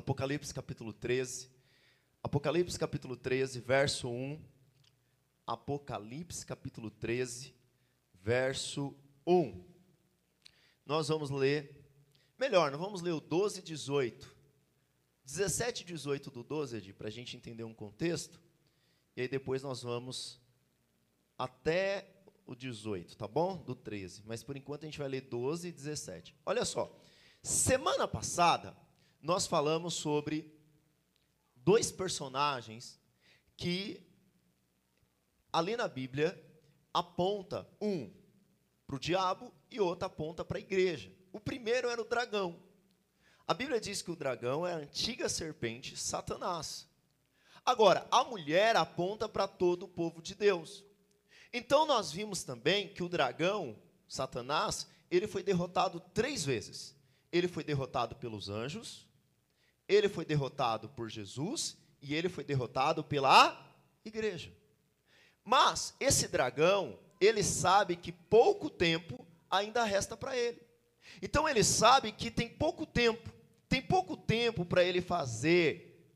Apocalipse capítulo 13. Apocalipse capítulo 13, verso 1. Apocalipse capítulo 13, verso 1. Nós vamos ler, melhor, nós vamos ler o 12 e 18. 17 e 18 do 12, para a gente entender um contexto. E aí depois nós vamos até o 18, tá bom? Do 13. Mas por enquanto a gente vai ler 12 e 17. Olha só. Semana passada nós falamos sobre dois personagens que ali na Bíblia aponta um para o diabo e outro aponta para a igreja. O primeiro era o dragão. A Bíblia diz que o dragão é a antiga serpente, Satanás. Agora, a mulher aponta para todo o povo de Deus. Então nós vimos também que o dragão, Satanás, ele foi derrotado três vezes. Ele foi derrotado pelos anjos, ele foi derrotado por Jesus e ele foi derrotado pela igreja. Mas esse dragão, ele sabe que pouco tempo ainda resta para ele. Então ele sabe que tem pouco tempo, tem pouco tempo para ele fazer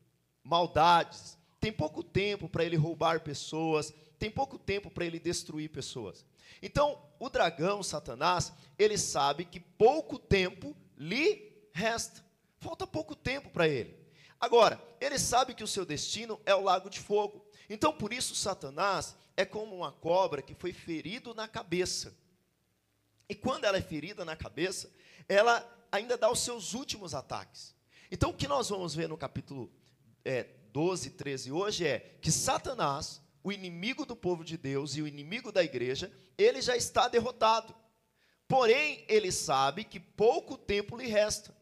maldades, tem pouco tempo para ele roubar pessoas, tem pouco tempo para ele destruir pessoas. Então, o dragão, Satanás, ele sabe que pouco tempo lhe resta. Falta pouco tempo para ele. Agora, ele sabe que o seu destino é o lago de fogo. Então, por isso, Satanás é como uma cobra que foi ferido na cabeça. E quando ela é ferida na cabeça, ela ainda dá os seus últimos ataques. Então, o que nós vamos ver no capítulo é, 12, 13 hoje é que Satanás, o inimigo do povo de Deus e o inimigo da igreja, ele já está derrotado. Porém, ele sabe que pouco tempo lhe resta.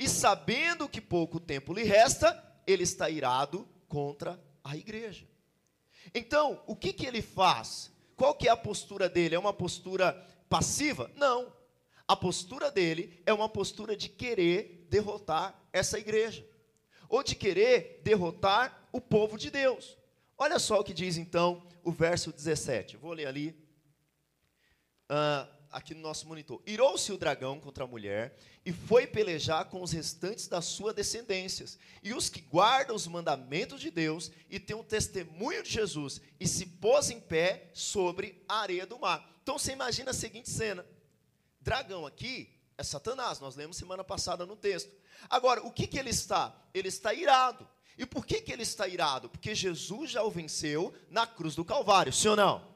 E sabendo que pouco tempo lhe resta, ele está irado contra a igreja. Então, o que, que ele faz? Qual que é a postura dele? É uma postura passiva? Não. A postura dele é uma postura de querer derrotar essa igreja, ou de querer derrotar o povo de Deus. Olha só o que diz então o verso 17. vou ler ali, uh, aqui no nosso monitor. Irou-se o dragão contra a mulher e foi pelejar com os restantes das suas descendências, e os que guardam os mandamentos de Deus e têm o testemunho de Jesus, e se pôs em pé sobre a areia do mar. Então você imagina a seguinte cena Dragão aqui é Satanás, nós lemos semana passada no texto. Agora, o que, que ele está? Ele está irado. E por que, que ele está irado? Porque Jesus já o venceu na cruz do Calvário, sim ou não?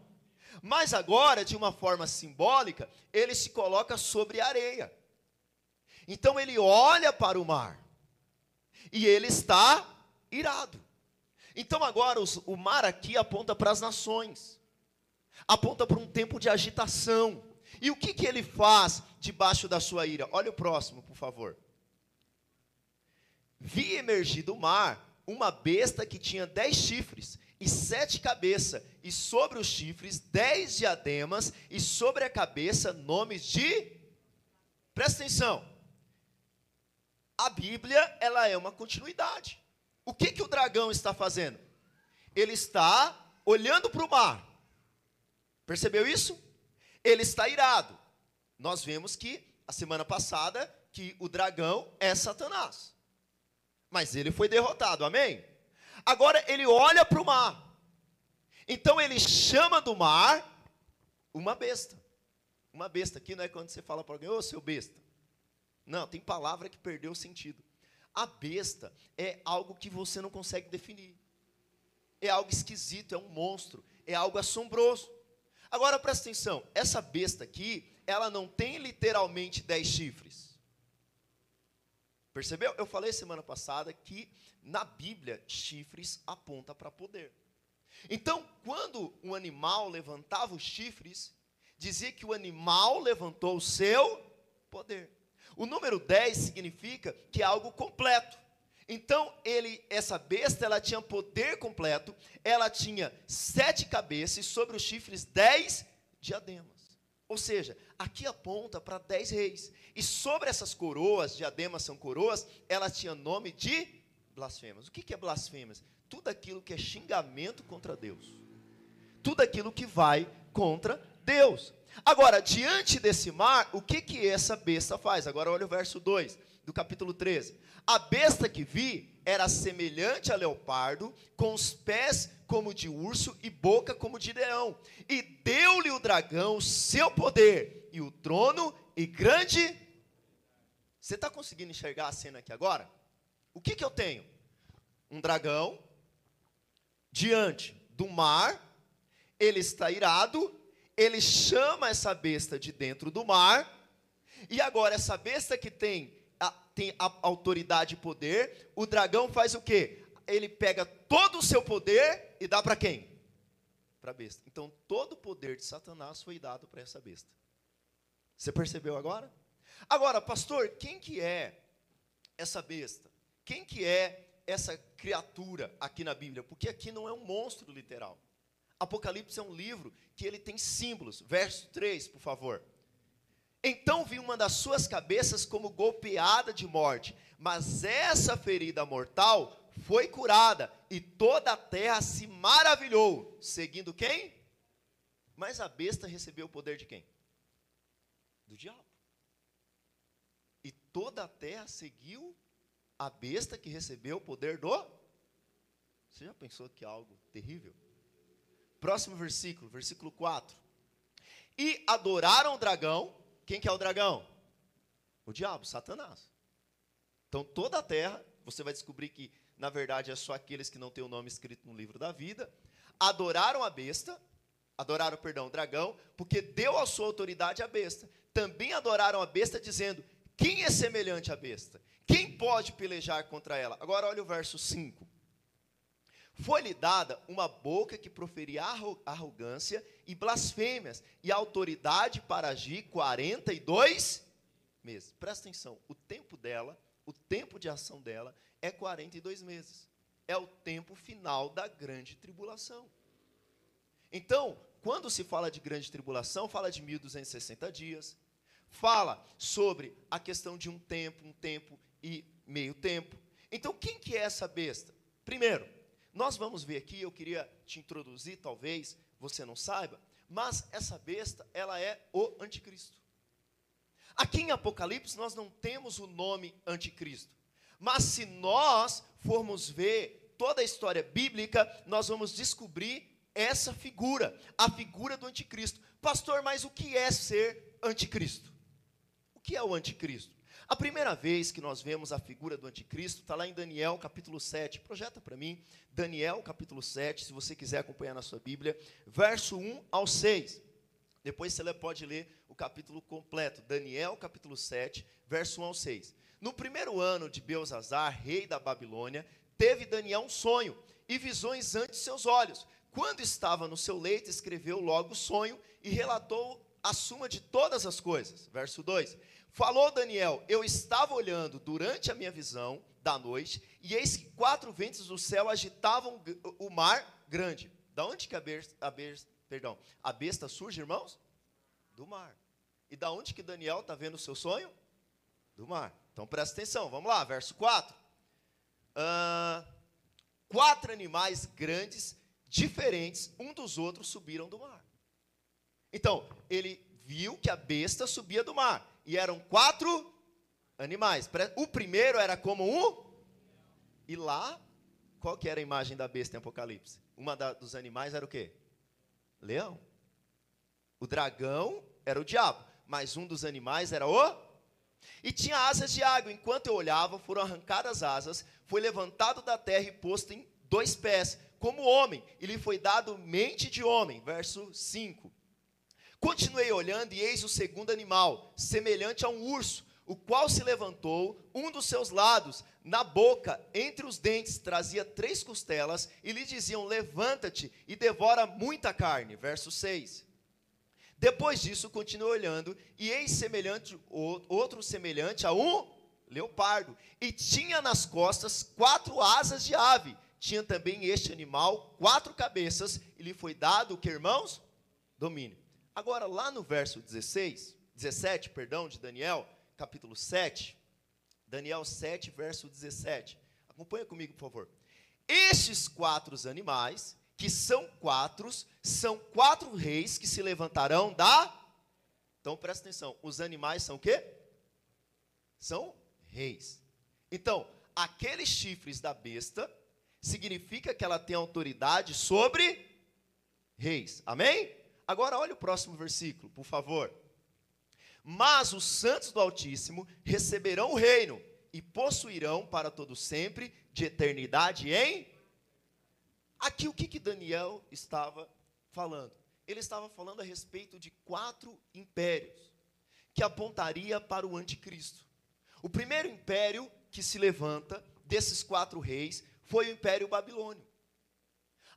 Mas agora, de uma forma simbólica, ele se coloca sobre a areia. Então ele olha para o mar. E ele está irado. Então agora os, o mar aqui aponta para as nações. Aponta para um tempo de agitação e o que, que ele faz debaixo da sua ira? Olha o próximo, por favor. Vi emergir do mar uma besta que tinha dez chifres e sete cabeças, e sobre os chifres dez diademas, e sobre a cabeça nomes de. Presta atenção. A Bíblia ela é uma continuidade. O que, que o dragão está fazendo? Ele está olhando para o mar. Percebeu isso? ele está irado. Nós vemos que a semana passada que o dragão é Satanás. Mas ele foi derrotado, amém? Agora ele olha para o mar. Então ele chama do mar uma besta. Uma besta aqui não é quando você fala para alguém, ô seu besta. Não, tem palavra que perdeu o sentido. A besta é algo que você não consegue definir. É algo esquisito, é um monstro, é algo assombroso. Agora presta atenção, essa besta aqui, ela não tem literalmente dez chifres. Percebeu? Eu falei semana passada que na Bíblia chifres aponta para poder. Então, quando um animal levantava os chifres, dizia que o animal levantou o seu poder. O número 10 significa que é algo completo. Então, ele, essa besta, ela tinha poder completo, ela tinha sete cabeças e sobre os chifres dez diademas. Ou seja, aqui aponta para dez reis. E sobre essas coroas, diademas são coroas, ela tinha nome de blasfemas. O que, é blasfemas? Tudo aquilo que é xingamento contra Deus. Tudo aquilo que vai contra Deus. Agora, diante desse mar, o que, que essa besta faz? Agora olha o verso 2 do capítulo 13. A besta que vi era semelhante a leopardo, com os pés como de urso e boca como de leão. E deu-lhe o dragão seu poder e o trono e grande. Você está conseguindo enxergar a cena aqui agora? O que, que eu tenho? Um dragão diante do mar, ele está irado, ele chama essa besta de dentro do mar, e agora essa besta que tem tem autoridade e poder, o dragão faz o quê? Ele pega todo o seu poder e dá para quem? Para a besta. Então todo o poder de Satanás foi dado para essa besta. Você percebeu agora? Agora, pastor, quem que é essa besta? Quem que é essa criatura aqui na Bíblia? Porque aqui não é um monstro literal. Apocalipse é um livro que ele tem símbolos. Verso 3, por favor. Então vi uma das suas cabeças como golpeada de morte, mas essa ferida mortal foi curada, e toda a terra se maravilhou, seguindo quem? Mas a besta recebeu o poder de quem? Do diabo. E toda a terra seguiu a besta que recebeu o poder do. Você já pensou que é algo terrível? Próximo versículo, versículo 4. E adoraram o dragão. Quem que é o dragão? O diabo, Satanás. Então toda a terra, você vai descobrir que na verdade é só aqueles que não têm o nome escrito no livro da vida, adoraram a besta, adoraram, perdão, o dragão, porque deu a sua autoridade à besta. Também adoraram a besta dizendo: "Quem é semelhante à besta? Quem pode pelejar contra ela?" Agora olha o verso 5. Foi-lhe dada uma boca que proferia arrogância e blasfêmias, e autoridade para agir 42 meses. Presta atenção, o tempo dela, o tempo de ação dela é 42 meses. É o tempo final da grande tribulação. Então, quando se fala de grande tribulação, fala de 1260 dias, fala sobre a questão de um tempo, um tempo e meio tempo. Então, quem que é essa besta? Primeiro, nós vamos ver aqui, eu queria te introduzir, talvez você não saiba, mas essa besta, ela é o anticristo. Aqui em Apocalipse nós não temos o nome anticristo. Mas se nós formos ver toda a história bíblica, nós vamos descobrir essa figura, a figura do anticristo. Pastor, mas o que é ser anticristo? O que é o anticristo? A primeira vez que nós vemos a figura do anticristo está lá em Daniel capítulo 7. Projeta para mim, Daniel capítulo 7, se você quiser acompanhar na sua Bíblia, verso 1 ao 6. Depois você pode ler o capítulo completo, Daniel capítulo 7, verso 1 ao 6. No primeiro ano de Belzazar, rei da Babilônia, teve Daniel um sonho e visões ante seus olhos. Quando estava no seu leito, escreveu logo o sonho e relatou a suma de todas as coisas. Verso 2. Falou Daniel: Eu estava olhando durante a minha visão da noite, e eis que quatro ventos do céu agitavam o mar grande. Da onde que a besta, a besta, perdão, a besta surge, irmãos? Do mar. E da onde que Daniel está vendo o seu sonho? Do mar. Então presta atenção, vamos lá, verso 4. Ah, quatro animais grandes, diferentes, um dos outros, subiram do mar. Então, ele viu que a besta subia do mar e eram quatro animais. O primeiro era como um. E lá, qual que era a imagem da besta em Apocalipse? Uma da, dos animais era o quê? Leão. O dragão era o diabo, mas um dos animais era o. E tinha asas de água. Enquanto eu olhava, foram arrancadas asas, foi levantado da terra e posto em dois pés, como homem, e lhe foi dado mente de homem. Verso 5. Continuei olhando e eis o segundo animal, semelhante a um urso, o qual se levantou, um dos seus lados, na boca, entre os dentes, trazia três costelas, e lhe diziam: Levanta-te e devora muita carne. Verso 6. Depois disso, continuei olhando, e eis semelhante, outro semelhante a um leopardo, e tinha nas costas quatro asas de ave. Tinha também este animal quatro cabeças, e lhe foi dado o que, irmãos? Domínio. Agora, lá no verso 16, 17, perdão, de Daniel, capítulo 7, Daniel 7, verso 17. Acompanha comigo, por favor. Estes quatro animais, que são quatro, são quatro reis que se levantarão da. Então presta atenção, os animais são o quê? São reis. Então, aqueles chifres da besta significa que ela tem autoridade sobre reis. Amém? Agora olha o próximo versículo, por favor. Mas os santos do Altíssimo receberão o reino e possuirão para todo sempre de eternidade em Aqui o que, que Daniel estava falando? Ele estava falando a respeito de quatro impérios que apontaria para o anticristo. O primeiro império que se levanta desses quatro reis foi o Império Babilônio.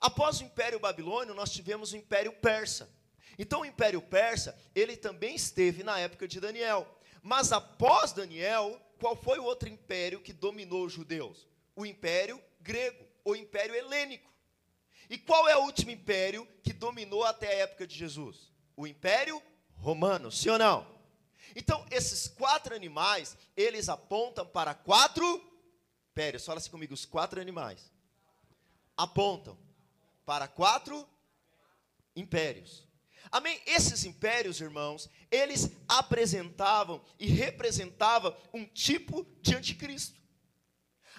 Após o Império Babilônio, nós tivemos o Império Persa. Então, o Império Persa, ele também esteve na época de Daniel. Mas após Daniel, qual foi o outro império que dominou os judeus? O Império Grego, o Império Helênico. E qual é o último império que dominou até a época de Jesus? O Império Romano, sim ou não? Então, esses quatro animais, eles apontam para quatro impérios. Fala assim comigo, os quatro animais apontam para quatro impérios. Amém? Esses impérios, irmãos, eles apresentavam e representavam um tipo de anticristo.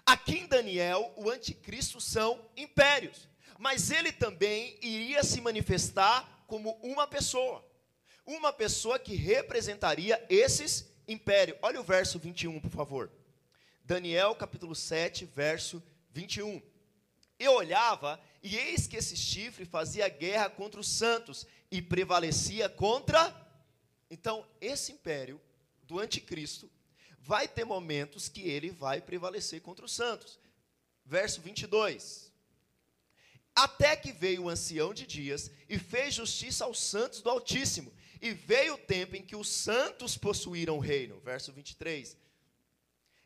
Aqui em Daniel, o anticristo são impérios, mas ele também iria se manifestar como uma pessoa. Uma pessoa que representaria esses impérios. Olha o verso 21, por favor. Daniel capítulo 7, verso 21. Eu olhava, e eis que esse chifre fazia guerra contra os santos e prevalecia contra. Então, esse império do anticristo vai ter momentos que ele vai prevalecer contra os santos. Verso 22. Até que veio o ancião de dias e fez justiça aos santos do Altíssimo, e veio o tempo em que os santos possuíram o reino. Verso 23.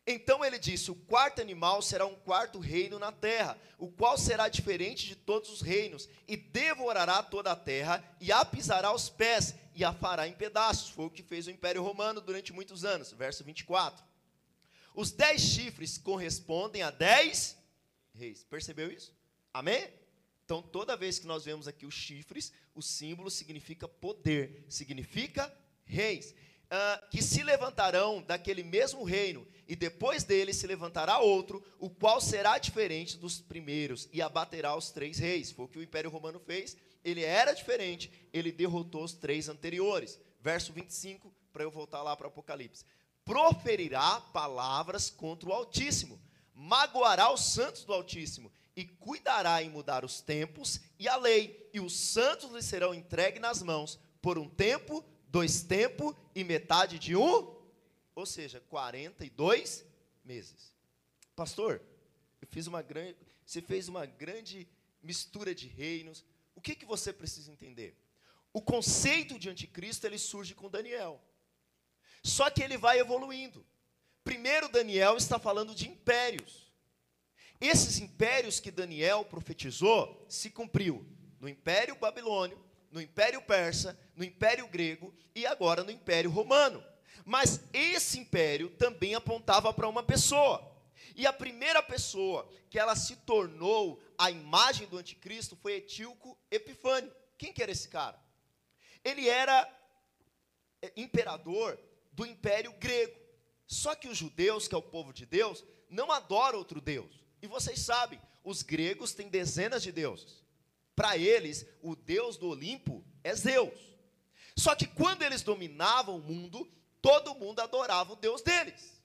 Então ele disse: O quarto animal será um quarto reino na terra, o qual será diferente de todos os reinos, e devorará toda a terra, e a pisará aos pés, e a fará em pedaços. Foi o que fez o Império Romano durante muitos anos. Verso 24. Os dez chifres correspondem a dez reis. Percebeu isso? Amém? Então, toda vez que nós vemos aqui os chifres, o símbolo significa poder, significa reis uh, que se levantarão daquele mesmo reino, e depois dele se levantará outro, o qual será diferente dos primeiros, e abaterá os três reis. Foi o que o Império Romano fez. Ele era diferente, ele derrotou os três anteriores. Verso 25, para eu voltar lá para o Apocalipse. Proferirá palavras contra o Altíssimo, magoará os santos do Altíssimo, e cuidará em mudar os tempos e a lei, e os santos lhe serão entregues nas mãos por um tempo, dois tempos e metade de um, ou seja, 42 meses. Pastor, eu fiz uma grande, você fez uma grande mistura de reinos. O que, que você precisa entender? O conceito de anticristo ele surge com Daniel. Só que ele vai evoluindo. Primeiro Daniel está falando de impérios. Esses impérios que Daniel profetizou se cumpriu no Império Babilônio, no Império Persa, no Império Grego e agora no Império Romano. Mas esse império também apontava para uma pessoa. E a primeira pessoa que ela se tornou a imagem do anticristo foi Etíoco Epifânio. Quem que era esse cara? Ele era é, imperador do Império Grego. Só que os judeus, que é o povo de Deus, não adoram outro Deus. E vocês sabem, os gregos têm dezenas de deuses. Para eles, o Deus do Olimpo é Zeus. Só que quando eles dominavam o mundo, todo mundo adorava o Deus deles,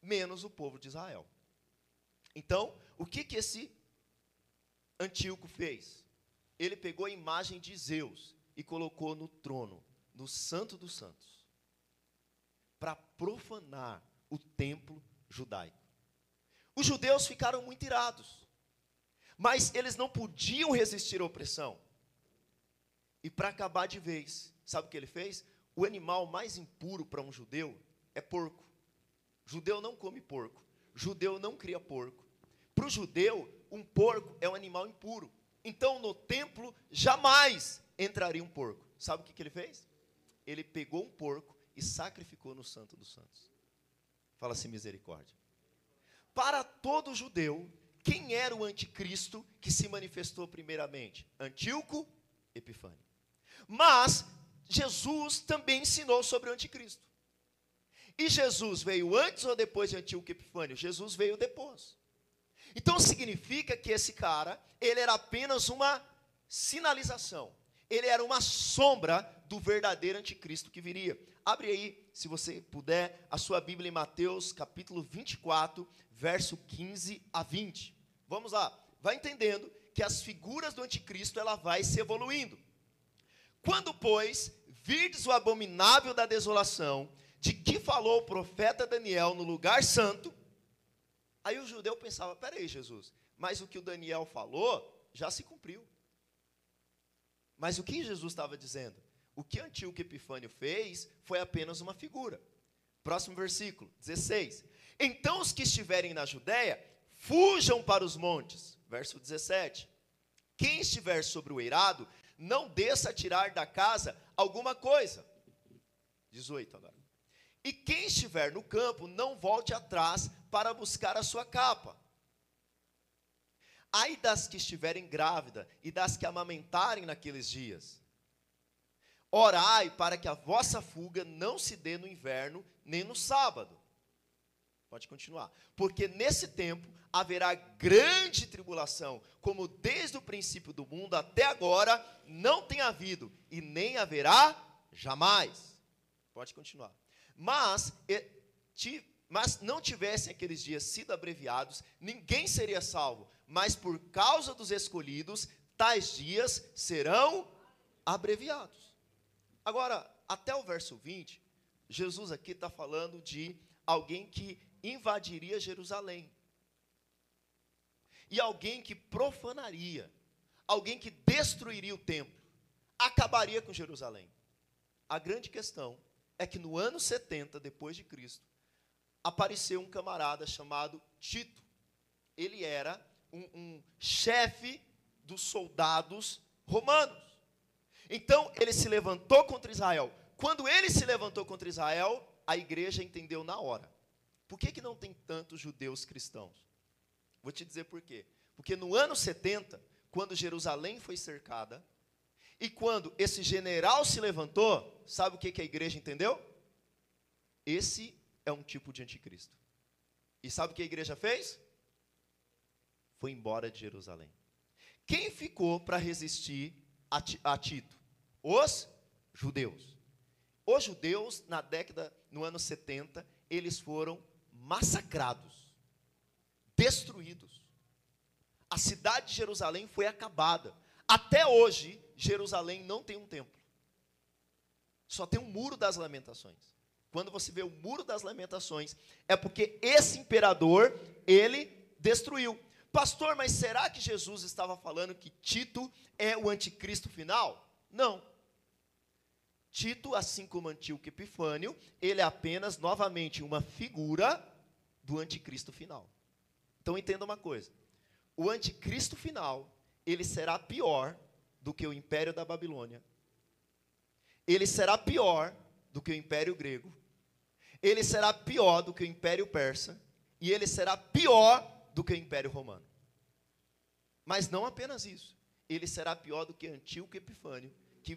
menos o povo de Israel. Então, o que, que esse Antíoco fez? Ele pegou a imagem de Zeus e colocou no trono, no Santo dos Santos, para profanar o templo judaico. Os judeus ficaram muito irados. Mas eles não podiam resistir à opressão. E para acabar de vez, sabe o que ele fez? O animal mais impuro para um judeu é porco. Judeu não come porco. Judeu não cria porco. Para o judeu, um porco é um animal impuro. Então, no templo, jamais entraria um porco. Sabe o que, que ele fez? Ele pegou um porco e sacrificou no Santo dos Santos. Fala assim, misericórdia. Para todo judeu, quem era o anticristo que se manifestou primeiramente? Antíoco Epifânio. Mas Jesus também ensinou sobre o anticristo. E Jesus veio antes ou depois de Antíoco Epifânio? Jesus veio depois. Então significa que esse cara, ele era apenas uma sinalização. Ele era uma sombra do verdadeiro anticristo que viria. Abre aí, se você puder, a sua Bíblia em Mateus, capítulo 24, verso 15 a 20. Vamos lá. Vai entendendo que as figuras do anticristo ela vai se evoluindo. Quando, pois, virdes o abominável da desolação, de que falou o profeta Daniel no lugar santo, aí o judeu pensava: peraí, Jesus, mas o que o Daniel falou já se cumpriu. Mas o que Jesus estava dizendo? O que Antíoco Epifânio fez foi apenas uma figura. Próximo versículo, 16. Então os que estiverem na Judéia, fujam para os montes. Verso 17. Quem estiver sobre o eirado, não desça tirar da casa alguma coisa. 18 agora. E quem estiver no campo, não volte atrás para buscar a sua capa. Ai das que estiverem grávidas e das que amamentarem naqueles dias. Orai para que a vossa fuga não se dê no inverno nem no sábado. Pode continuar. Porque nesse tempo haverá grande tribulação, como desde o princípio do mundo até agora não tem havido e nem haverá jamais. Pode continuar. Mas, mas não tivessem aqueles dias sido abreviados, ninguém seria salvo. Mas por causa dos escolhidos, tais dias serão abreviados. Agora, até o verso 20, Jesus aqui está falando de alguém que invadiria Jerusalém. E alguém que profanaria, alguém que destruiria o templo, acabaria com Jerusalém. A grande questão é que no ano 70 depois de Cristo, apareceu um camarada chamado Tito. Ele era um, um chefe dos soldados romanos. Então ele se levantou contra Israel. Quando ele se levantou contra Israel, a igreja entendeu na hora. Por que, que não tem tantos judeus cristãos? Vou te dizer por quê. Porque no ano 70, quando Jerusalém foi cercada, e quando esse general se levantou, sabe o que, que a igreja entendeu? Esse é um tipo de anticristo. E sabe o que a igreja fez? Foi embora de Jerusalém. Quem ficou para resistir a, Tito? Os judeus. Os judeus, na década, no ano 70, eles foram massacrados, destruídos. A cidade de Jerusalém foi acabada. Até hoje, Jerusalém não tem um templo. Só tem um muro das lamentações. Quando você vê o muro das lamentações, é porque esse imperador, ele destruiu. Pastor, mas será que Jesus estava falando que Tito é o anticristo final? Não. Tito, assim como Antíoco Epifânio, ele é apenas novamente uma figura do anticristo final. Então entenda uma coisa: o anticristo final, ele será pior do que o império da Babilônia. Ele será pior do que o império grego. Ele será pior do que o império persa. E ele será pior do que o império romano. Mas não apenas isso. Ele será pior do que Antíoco Epifânio, que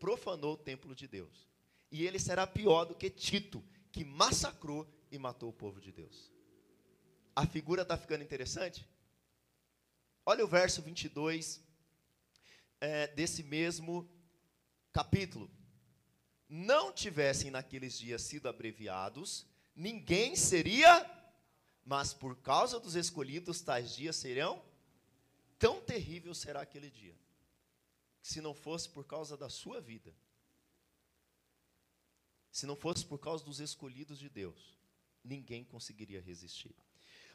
profanou o templo de Deus. E ele será pior do que Tito, que massacrou e matou o povo de Deus. A figura está ficando interessante? Olha o verso 22 é, desse mesmo capítulo. Não tivessem naqueles dias sido abreviados, ninguém seria, mas por causa dos escolhidos, tais dias serão. Tão terrível será aquele dia, se não fosse por causa da sua vida, se não fosse por causa dos escolhidos de Deus, ninguém conseguiria resistir.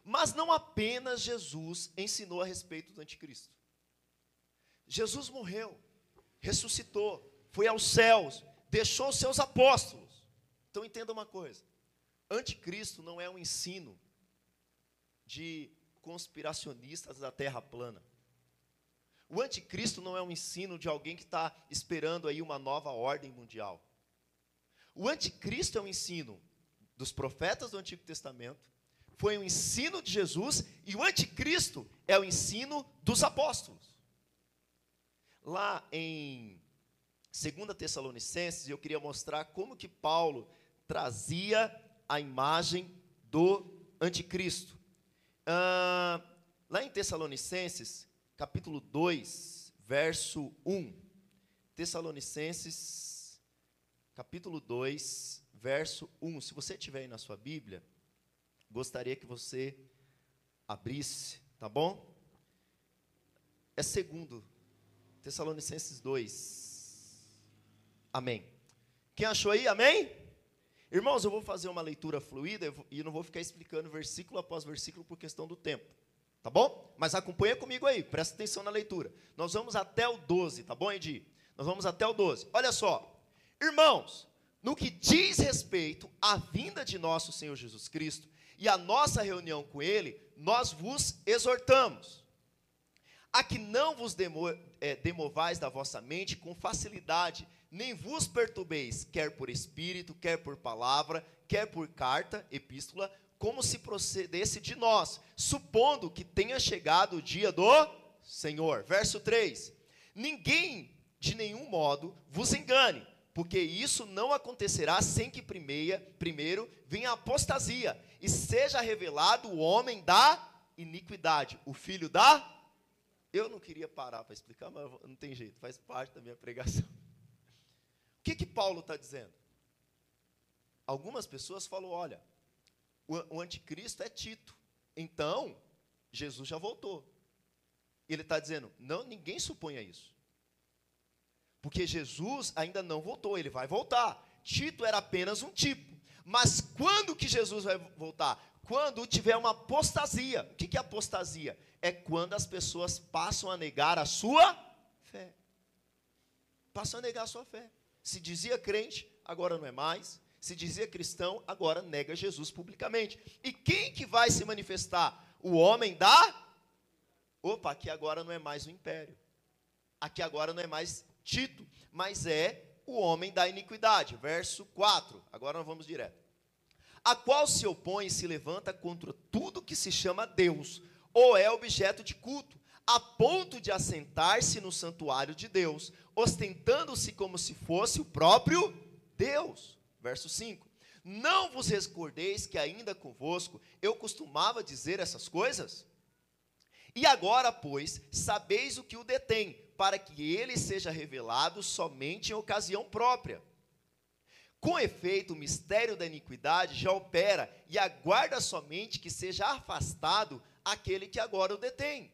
Mas não apenas Jesus ensinou a respeito do anticristo. Jesus morreu, ressuscitou, foi aos céus, deixou os seus apóstolos. Então entenda uma coisa: anticristo não é um ensino de conspiracionistas da terra plana. O anticristo não é um ensino de alguém que está esperando aí uma nova ordem mundial. O anticristo é um ensino dos profetas do Antigo Testamento, foi um ensino de Jesus, e o anticristo é o ensino dos apóstolos. Lá em 2 Tessalonicenses, eu queria mostrar como que Paulo trazia a imagem do anticristo. Ah, lá em Tessalonicenses, capítulo 2, verso 1. Tessalonicenses, capítulo 2, verso 1. Se você tiver aí na sua Bíblia, gostaria que você abrisse, tá bom? É segundo, Tessalonicenses 2. Amém. Quem achou aí? Amém? Irmãos, eu vou fazer uma leitura fluida e não vou ficar explicando versículo após versículo por questão do tempo. Tá bom? Mas acompanha comigo aí, presta atenção na leitura. Nós vamos até o 12, tá bom, Edi? Nós vamos até o 12. Olha só. Irmãos, no que diz respeito à vinda de nosso Senhor Jesus Cristo e à nossa reunião com Ele, nós vos exortamos a que não vos demo, é, demovais da vossa mente com facilidade, nem vos perturbeis, quer por espírito, quer por palavra, quer por carta, epístola, como se procedesse de nós, supondo que tenha chegado o dia do Senhor. Verso 3: Ninguém de nenhum modo vos engane, porque isso não acontecerá sem que primeia, primeiro venha a apostasia e seja revelado o homem da iniquidade, o filho da. Eu não queria parar para explicar, mas não tem jeito, faz parte da minha pregação. O que que Paulo está dizendo? Algumas pessoas falam: olha, o, o anticristo é Tito, então Jesus já voltou. Ele está dizendo: não, ninguém suponha isso. Porque Jesus ainda não voltou, ele vai voltar. Tito era apenas um tipo. Mas quando que Jesus vai voltar? Quando tiver uma apostasia. O que é apostasia? É quando as pessoas passam a negar a sua fé. Passam a negar a sua fé. Se dizia crente, agora não é mais. Se dizia cristão, agora nega Jesus publicamente. E quem que vai se manifestar? O homem da. Opa, aqui agora não é mais o império. Aqui agora não é mais Tito, mas é o homem da iniquidade. Verso 4. Agora nós vamos direto. A qual se opõe e se levanta contra tudo que se chama Deus, ou é objeto de culto, a ponto de assentar-se no santuário de Deus, ostentando-se como se fosse o próprio Deus. Verso 5. Não vos recordeis que ainda convosco eu costumava dizer essas coisas? E agora, pois, sabeis o que o detém, para que ele seja revelado somente em ocasião própria. Com efeito, o mistério da iniquidade já opera e aguarda somente que seja afastado aquele que agora o detém.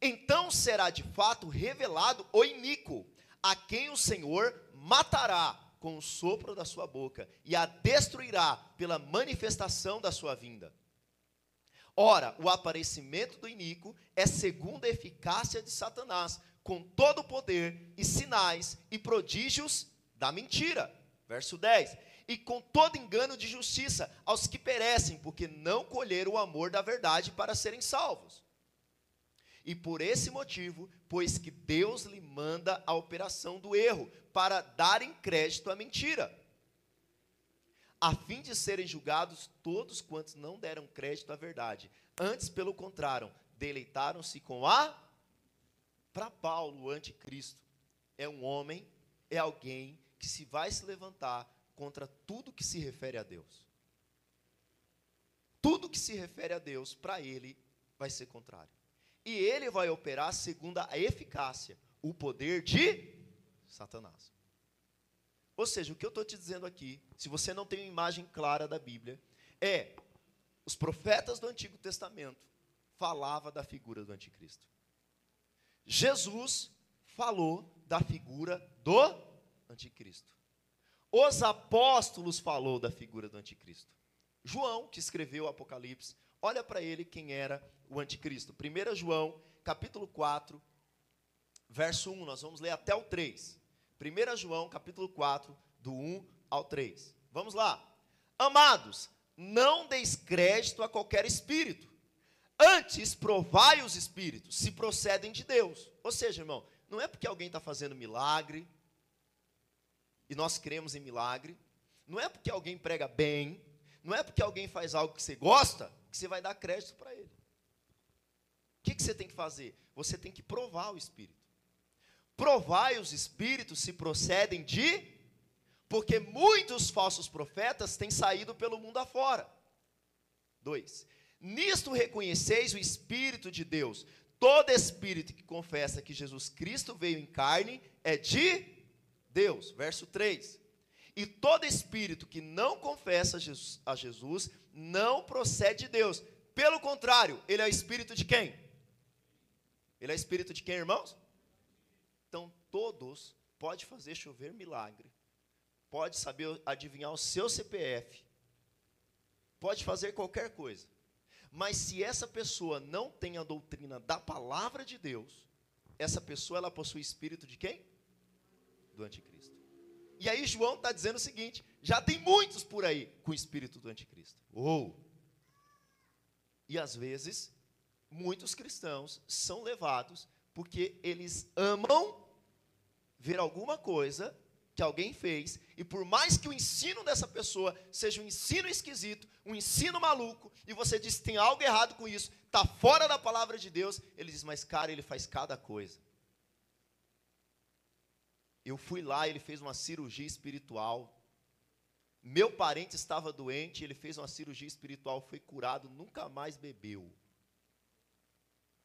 Então será de fato revelado o iníquo, a quem o Senhor matará com o sopro da sua boca e a destruirá pela manifestação da sua vinda. Ora, o aparecimento do iníquo é segundo a eficácia de Satanás, com todo o poder e sinais e prodígios da mentira. Verso 10. E com todo engano de justiça aos que perecem, porque não colheram o amor da verdade para serem salvos. E por esse motivo, pois que Deus lhe manda a operação do erro, para darem crédito à mentira, a fim de serem julgados todos quantos não deram crédito à verdade. Antes, pelo contrário, deleitaram-se com a. Para Paulo, o anticristo é um homem, é alguém que se vai se levantar contra tudo que se refere a Deus. Tudo que se refere a Deus, para ele, vai ser contrário. E ele vai operar segundo a eficácia, o poder de Satanás. Ou seja, o que eu estou te dizendo aqui, se você não tem uma imagem clara da Bíblia, é os profetas do Antigo Testamento falava da figura do anticristo. Jesus falou da figura do anticristo. Os apóstolos falou da figura do anticristo. João, que escreveu o Apocalipse, olha para ele quem era o anticristo. 1 João, capítulo 4, verso 1, nós vamos ler até o 3. 1 João, capítulo 4, do 1 ao 3. Vamos lá. Amados, não deis crédito a qualquer espírito. Antes, provai os espíritos, se procedem de Deus. Ou seja, irmão, não é porque alguém está fazendo milagre, e nós cremos em milagre, não é porque alguém prega bem, não é porque alguém faz algo que você gosta, que você vai dar crédito para ele. O que, que você tem que fazer? Você tem que provar o Espírito. Provai os Espíritos se procedem de. Porque muitos falsos profetas têm saído pelo mundo afora. 2. Nisto reconheceis o Espírito de Deus. Todo espírito que confessa que Jesus Cristo veio em carne é de Deus. Verso 3. E todo espírito que não confessa a Jesus não procede de Deus. Pelo contrário, ele é espírito de quem? Ele é espírito de quem, irmãos? Todos pode fazer chover milagre. Pode saber adivinhar o seu CPF. Pode fazer qualquer coisa. Mas se essa pessoa não tem a doutrina da palavra de Deus, essa pessoa ela possui espírito de quem? Do anticristo. E aí João está dizendo o seguinte: já tem muitos por aí com o espírito do anticristo. Ou e às vezes muitos cristãos são levados porque eles amam ver alguma coisa que alguém fez, e por mais que o ensino dessa pessoa seja um ensino esquisito, um ensino maluco, e você diz tem algo errado com isso, está fora da palavra de Deus, ele diz, mas cara, ele faz cada coisa. Eu fui lá, ele fez uma cirurgia espiritual. Meu parente estava doente, ele fez uma cirurgia espiritual, foi curado, nunca mais bebeu.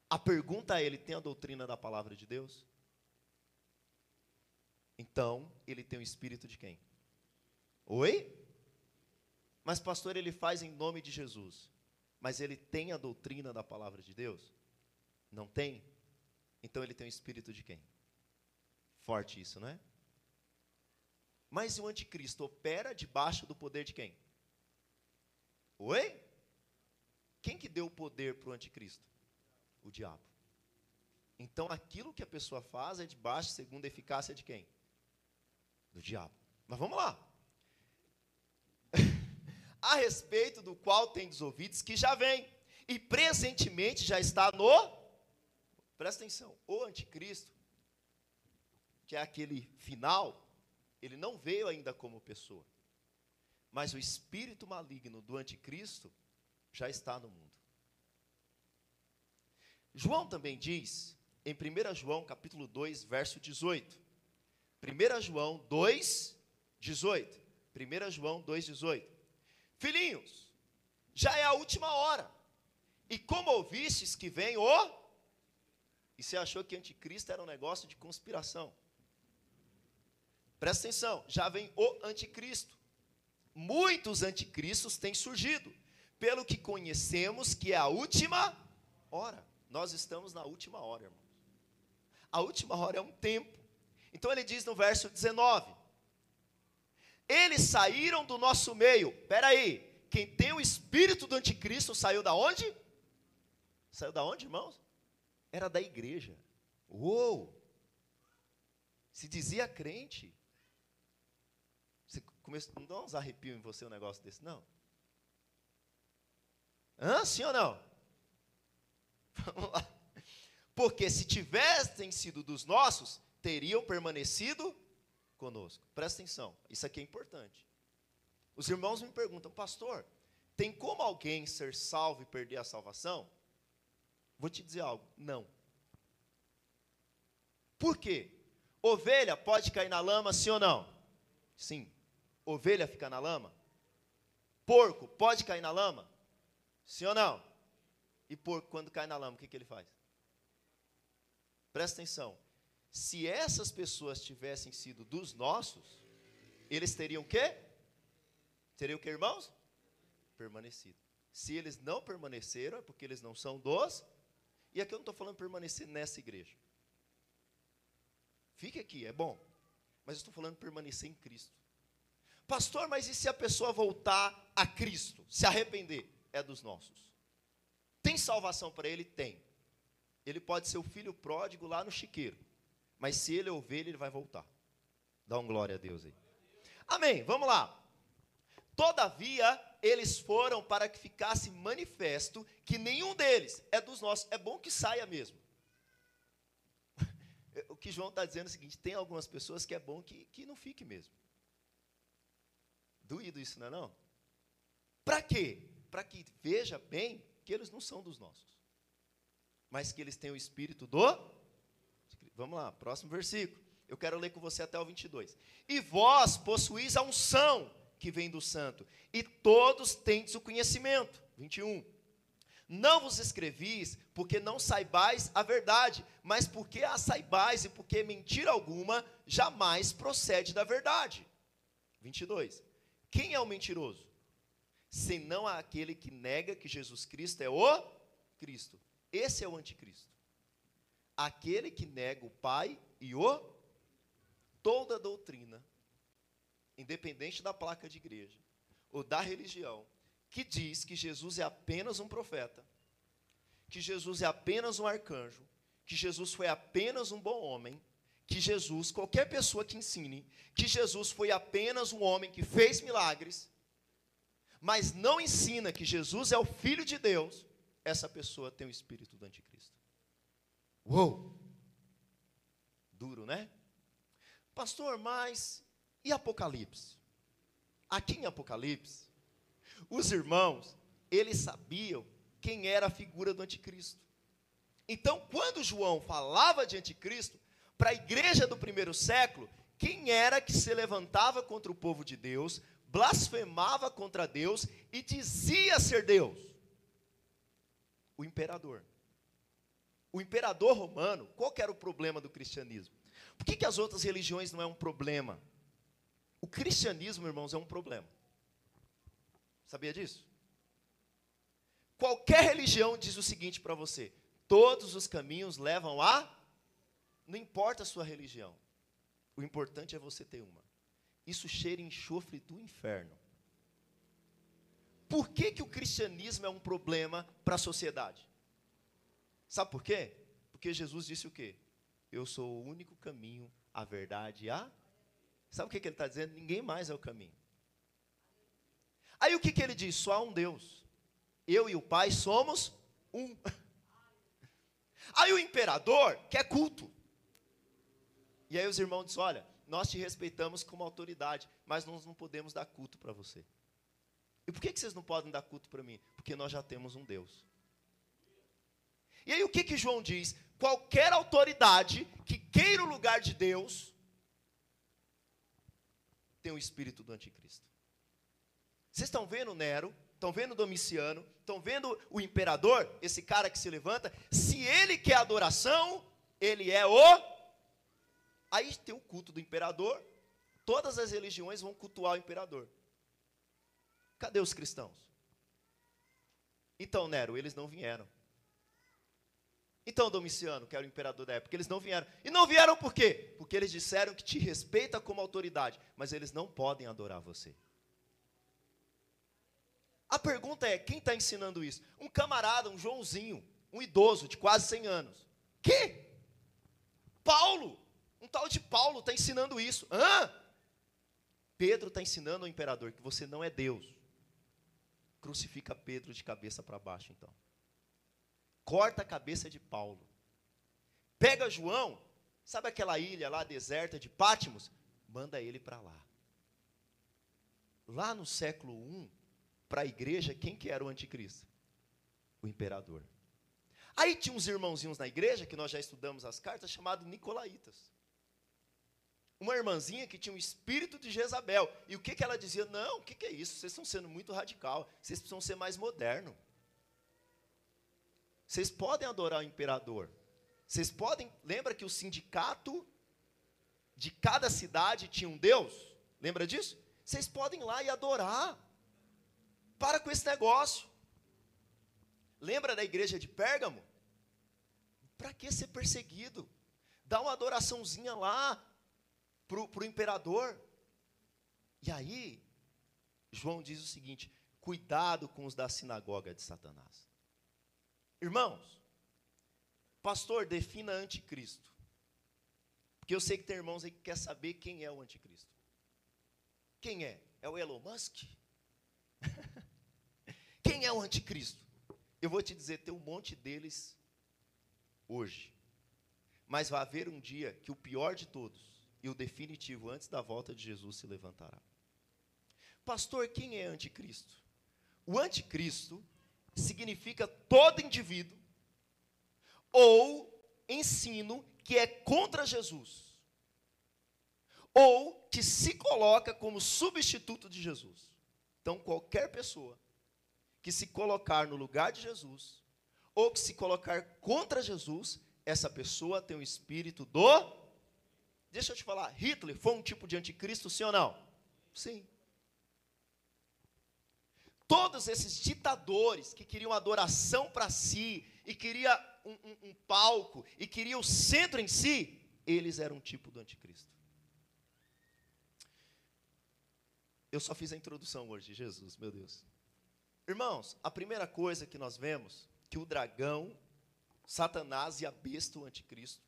A pergunta é: ele tem a doutrina da palavra de Deus? Então, ele tem o espírito de quem? Oi? Mas, pastor, ele faz em nome de Jesus. Mas ele tem a doutrina da palavra de Deus? Não tem? Então, ele tem o espírito de quem? Forte isso, não é? Mas o anticristo opera debaixo do poder de quem? Oi? Quem que deu o poder para o anticristo? O diabo. Então aquilo que a pessoa faz é debaixo, segundo a eficácia de quem? Do diabo. Mas vamos lá. a respeito do qual tem dos ouvidos que já vem e presentemente já está no Presta atenção, o anticristo, que é aquele final, ele não veio ainda como pessoa. Mas o espírito maligno do anticristo já está no mundo. João também diz, em 1 João capítulo 2, verso 18, 1 João 2, 18. 1 João 2, 18. Filhinhos, já é a última hora. E como ouvistes que vem o. E você achou que anticristo era um negócio de conspiração? Presta atenção, já vem o anticristo. Muitos anticristos têm surgido, pelo que conhecemos que é a última hora. Nós estamos na última hora, irmãos. A última hora é um tempo. Então ele diz no verso 19: Eles saíram do nosso meio. Espera aí, quem tem o espírito do anticristo saiu da onde? Saiu da onde, irmãos? Era da igreja. Uou! Se dizia crente. Você começou, não dá uns arrepios em você um negócio desse, não? Hã? Sim ou não? Vamos lá. Porque se tivessem sido dos nossos, teriam permanecido conosco. Presta atenção, isso aqui é importante. Os irmãos me perguntam, pastor, tem como alguém ser salvo e perder a salvação? Vou te dizer algo, não. Por quê? Ovelha pode cair na lama, sim ou não? Sim. Ovelha fica na lama? Porco pode cair na lama? Sim ou não? E porco, quando cai na lama, o que, que ele faz? Presta atenção se essas pessoas tivessem sido dos nossos, eles teriam o quê? Teriam o que, irmãos? Permanecido. Se eles não permaneceram, é porque eles não são dos. E aqui eu não estou falando permanecer nessa igreja. Fique aqui, é bom. Mas eu estou falando permanecer em Cristo. Pastor, mas e se a pessoa voltar a Cristo, se arrepender? É dos nossos. Tem salvação para ele? Tem. Ele pode ser o filho pródigo lá no chiqueiro. Mas se ele é ovelha, ele vai voltar. Dá um glória a Deus aí. Amém. Vamos lá. Todavia, eles foram para que ficasse manifesto que nenhum deles é dos nossos. É bom que saia mesmo. O que João está dizendo é o seguinte: tem algumas pessoas que é bom que, que não fique mesmo. Doído isso, não é não? Para quê? Para que veja bem que eles não são dos nossos, mas que eles têm o espírito do Vamos lá, próximo versículo. Eu quero ler com você até o 22. E vós possuís a unção que vem do santo, e todos tendes o conhecimento. 21. Não vos escrevis porque não saibais a verdade, mas porque a saibais e porque mentira alguma jamais procede da verdade. 22. Quem é o mentiroso? Senão aquele que nega que Jesus Cristo é o Cristo. Esse é o anticristo. Aquele que nega o Pai e o toda doutrina, independente da placa de igreja ou da religião, que diz que Jesus é apenas um profeta, que Jesus é apenas um arcanjo, que Jesus foi apenas um bom homem, que Jesus, qualquer pessoa que ensine, que Jesus foi apenas um homem que fez milagres, mas não ensina que Jesus é o Filho de Deus, essa pessoa tem o espírito do anticristo. Uou! Duro, né? Pastor, mas e Apocalipse? Aqui em Apocalipse, os irmãos, eles sabiam quem era a figura do anticristo. Então, quando João falava de anticristo, para a igreja do primeiro século, quem era que se levantava contra o povo de Deus, blasfemava contra Deus e dizia ser Deus? O imperador. O imperador romano, qual era o problema do cristianismo? Por que, que as outras religiões não é um problema? O cristianismo, irmãos, é um problema. Sabia disso? Qualquer religião diz o seguinte para você: todos os caminhos levam a. Não importa a sua religião, o importante é você ter uma. Isso cheira enxofre do inferno. Por que, que o cristianismo é um problema para a sociedade? Sabe por quê? Porque Jesus disse o quê? Eu sou o único caminho, a verdade e a. Sabe o que, que ele está dizendo? Ninguém mais é o caminho. Aí o que, que ele diz? Só há um Deus. Eu e o Pai somos um. Aí o imperador quer culto. E aí os irmãos dizem: Olha, nós te respeitamos como autoridade, mas nós não podemos dar culto para você. E por que, que vocês não podem dar culto para mim? Porque nós já temos um Deus. E aí o que, que João diz? Qualquer autoridade que queira o lugar de Deus tem o espírito do anticristo. Vocês estão vendo Nero? Estão vendo Domiciano? Estão vendo o imperador? Esse cara que se levanta? Se ele quer adoração, ele é o. Aí tem o culto do imperador. Todas as religiões vão cultuar o imperador. Cadê os cristãos? Então, Nero, eles não vieram. Então, Domiciano, que era o imperador da época, eles não vieram. E não vieram por quê? Porque eles disseram que te respeita como autoridade, mas eles não podem adorar você. A pergunta é: quem está ensinando isso? Um camarada, um Joãozinho, um idoso de quase 100 anos. Que? Paulo, um tal de Paulo está ensinando isso. Hã? Pedro está ensinando ao imperador que você não é Deus. Crucifica Pedro de cabeça para baixo, então. Corta a cabeça de Paulo. Pega João, sabe aquela ilha lá deserta de Pátimos? Manda ele para lá. Lá no século I, para a igreja, quem que era o anticristo? O imperador. Aí tinha uns irmãozinhos na igreja, que nós já estudamos as cartas, chamados Nicolaitas. Uma irmãzinha que tinha um espírito de Jezabel. E o que, que ela dizia? Não, o que, que é isso? Vocês estão sendo muito radical. Vocês precisam ser mais moderno. Vocês podem adorar o imperador. Vocês podem. Lembra que o sindicato de cada cidade tinha um Deus? Lembra disso? Vocês podem ir lá e adorar. Para com esse negócio. Lembra da igreja de Pérgamo? Para que ser perseguido? Dá uma adoraçãozinha lá para o imperador. E aí, João diz o seguinte: cuidado com os da sinagoga de Satanás. Irmãos, pastor, defina anticristo. Porque eu sei que tem irmãos aí que quer saber quem é o anticristo. Quem é? É o Elon Musk? Quem é o anticristo? Eu vou te dizer, tem um monte deles hoje. Mas vai haver um dia que o pior de todos e o definitivo antes da volta de Jesus se levantará. Pastor, quem é anticristo? O anticristo significa todo indivíduo ou ensino que é contra Jesus. ou que se coloca como substituto de Jesus. Então, qualquer pessoa que se colocar no lugar de Jesus, ou que se colocar contra Jesus, essa pessoa tem o espírito do. Deixa eu te falar, Hitler foi um tipo de anticristo, sim ou não? Sim. Todos esses ditadores que queriam adoração para si, e queria um, um, um palco, e queria o centro em si, eles eram um tipo do anticristo. Eu só fiz a introdução hoje, Jesus, meu Deus. Irmãos, a primeira coisa que nós vemos, que o dragão, Satanás e a besta, o anticristo,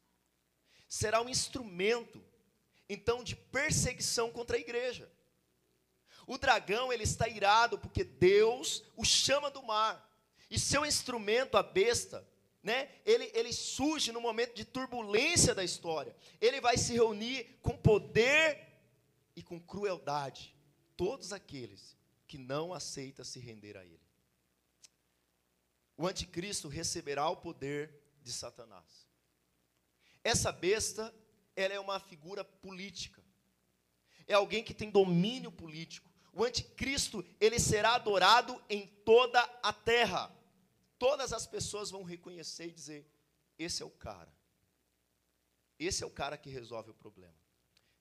será um instrumento, então, de perseguição contra a igreja. O dragão, ele está irado porque Deus o chama do mar. E seu instrumento, a besta, né, ele, ele surge no momento de turbulência da história. Ele vai se reunir com poder e com crueldade todos aqueles que não aceitam se render a ele. O anticristo receberá o poder de Satanás. Essa besta, ela é uma figura política. É alguém que tem domínio político. O anticristo, ele será adorado em toda a terra. Todas as pessoas vão reconhecer e dizer: esse é o cara. Esse é o cara que resolve o problema.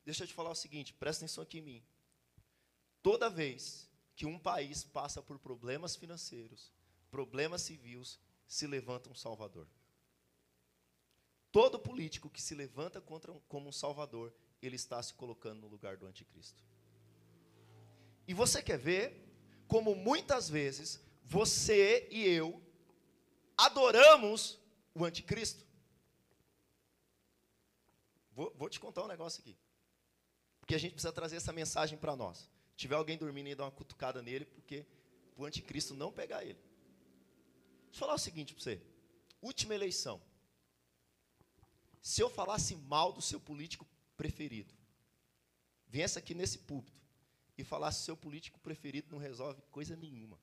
Deixa eu te falar o seguinte, presta atenção aqui em mim. Toda vez que um país passa por problemas financeiros, problemas civis, se levanta um salvador. Todo político que se levanta contra um, como um salvador, ele está se colocando no lugar do anticristo. E você quer ver como muitas vezes você e eu adoramos o anticristo? Vou, vou te contar um negócio aqui. Porque a gente precisa trazer essa mensagem para nós tiver alguém dormindo e dar uma cutucada nele, porque o anticristo não pegar ele. Deixa eu falar o seguinte para você. Última eleição. Se eu falasse mal do seu político preferido, viesse aqui nesse púlpito e falasse seu político preferido não resolve coisa nenhuma.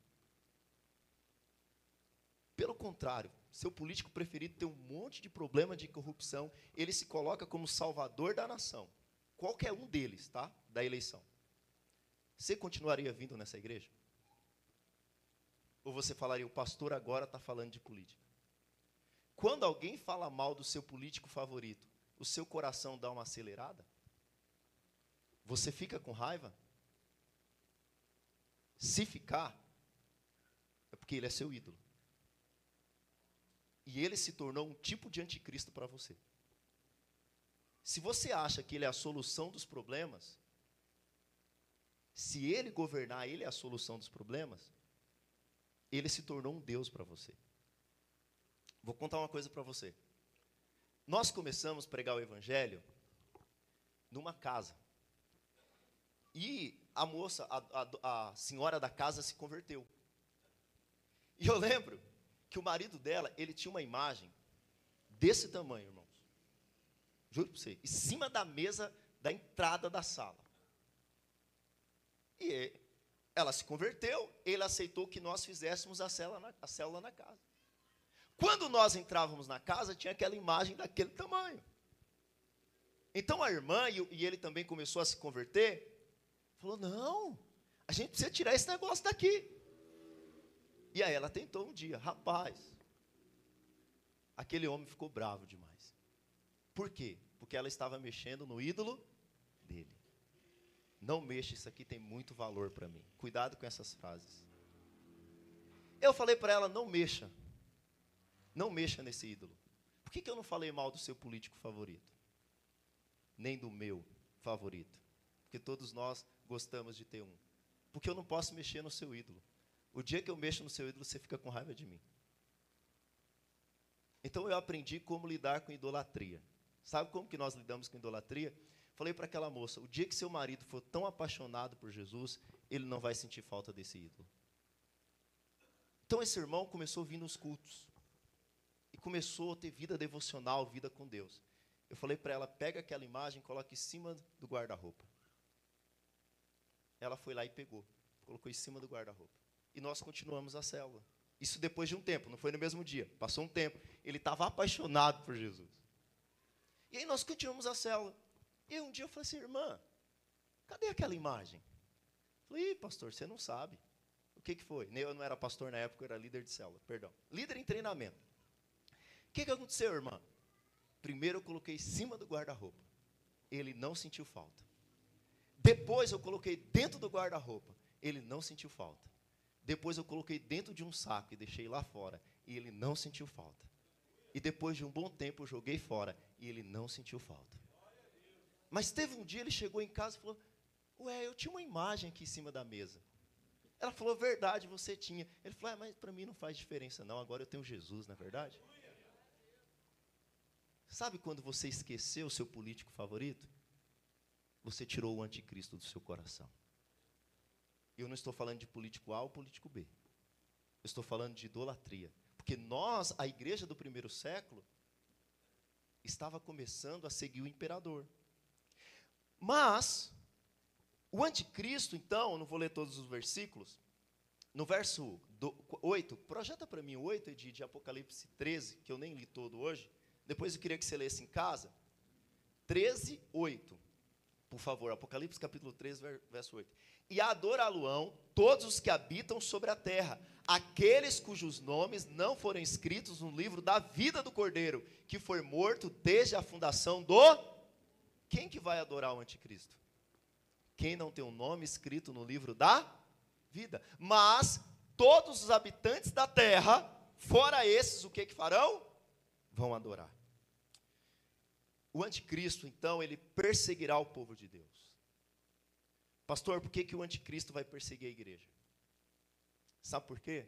Pelo contrário, seu político preferido tem um monte de problema de corrupção, ele se coloca como salvador da nação. Qualquer um deles, tá? Da eleição. Você continuaria vindo nessa igreja? Ou você falaria, o pastor agora está falando de política? Quando alguém fala mal do seu político favorito, o seu coração dá uma acelerada? Você fica com raiva? Se ficar, é porque ele é seu ídolo. E ele se tornou um tipo de anticristo para você. Se você acha que ele é a solução dos problemas, se ele governar, ele é a solução dos problemas, ele se tornou um Deus para você. Vou contar uma coisa para você. Nós começamos a pregar o Evangelho numa casa. E a moça, a, a, a senhora da casa se converteu. E eu lembro que o marido dela, ele tinha uma imagem desse tamanho, irmãos. Juro para você, em cima da mesa da entrada da sala. E ela se converteu, ele aceitou que nós fizéssemos a célula, na, a célula na casa. Quando nós entrávamos na casa, tinha aquela imagem daquele tamanho. Então a irmã, e, e ele também começou a se converter, falou: não, a gente precisa tirar esse negócio daqui. E aí ela tentou um dia, rapaz, aquele homem ficou bravo demais. Por quê? Porque ela estava mexendo no ídolo dele. Não mexa, isso aqui tem muito valor para mim. Cuidado com essas frases. Eu falei para ela: não mexa. Não mexa nesse ídolo. Por que, que eu não falei mal do seu político favorito? Nem do meu favorito. Porque todos nós gostamos de ter um. Porque eu não posso mexer no seu ídolo. O dia que eu mexo no seu ídolo, você fica com raiva de mim. Então eu aprendi como lidar com idolatria. Sabe como que nós lidamos com idolatria? Falei para aquela moça: o dia que seu marido for tão apaixonado por Jesus, ele não vai sentir falta desse ídolo. Então esse irmão começou a vir nos cultos. E começou a ter vida devocional, vida com Deus. Eu falei para ela: pega aquela imagem, coloca em cima do guarda-roupa. Ela foi lá e pegou, colocou em cima do guarda-roupa. E nós continuamos a célula. Isso depois de um tempo, não foi no mesmo dia. Passou um tempo. Ele estava apaixonado por Jesus. E aí nós continuamos a célula. E um dia eu falei assim, irmã, Cadê aquela imagem? Falei, pastor, você não sabe. O que, que foi? Eu não era pastor na época, eu era líder de célula, perdão. Líder em treinamento. O que, que aconteceu, irmã? Primeiro eu coloquei em cima do guarda-roupa. Ele não sentiu falta. Depois eu coloquei dentro do guarda-roupa. Ele não sentiu falta. Depois eu coloquei dentro de um saco e deixei lá fora. E ele não sentiu falta. E depois de um bom tempo eu joguei fora. E ele não sentiu falta. Mas teve um dia ele chegou em casa e falou: Ué, eu tinha uma imagem aqui em cima da mesa. Ela falou: Verdade, você tinha. Ele falou: ah, Mas para mim não faz diferença, não. Agora eu tenho Jesus, não é verdade? Sabe quando você esqueceu o seu político favorito? Você tirou o anticristo do seu coração. Eu não estou falando de político A ou político B. Eu estou falando de idolatria. Porque nós, a igreja do primeiro século, estava começando a seguir o imperador. Mas, o anticristo, então, não vou ler todos os versículos, no verso 8, projeta para mim o 8 de, de Apocalipse 13, que eu nem li todo hoje, depois eu queria que você lesse em casa. 13, 8. Por favor, Apocalipse capítulo 13, verso 8. E adorá-lo-ão todos os que habitam sobre a terra, aqueles cujos nomes não foram escritos no livro da vida do Cordeiro, que foi morto desde a fundação do. Quem que vai adorar o anticristo? Quem não tem o um nome escrito no livro da vida. Mas todos os habitantes da terra, fora esses, o que que farão? Vão adorar. O anticristo, então, ele perseguirá o povo de Deus. Pastor, por que, que o anticristo vai perseguir a igreja? Sabe por quê?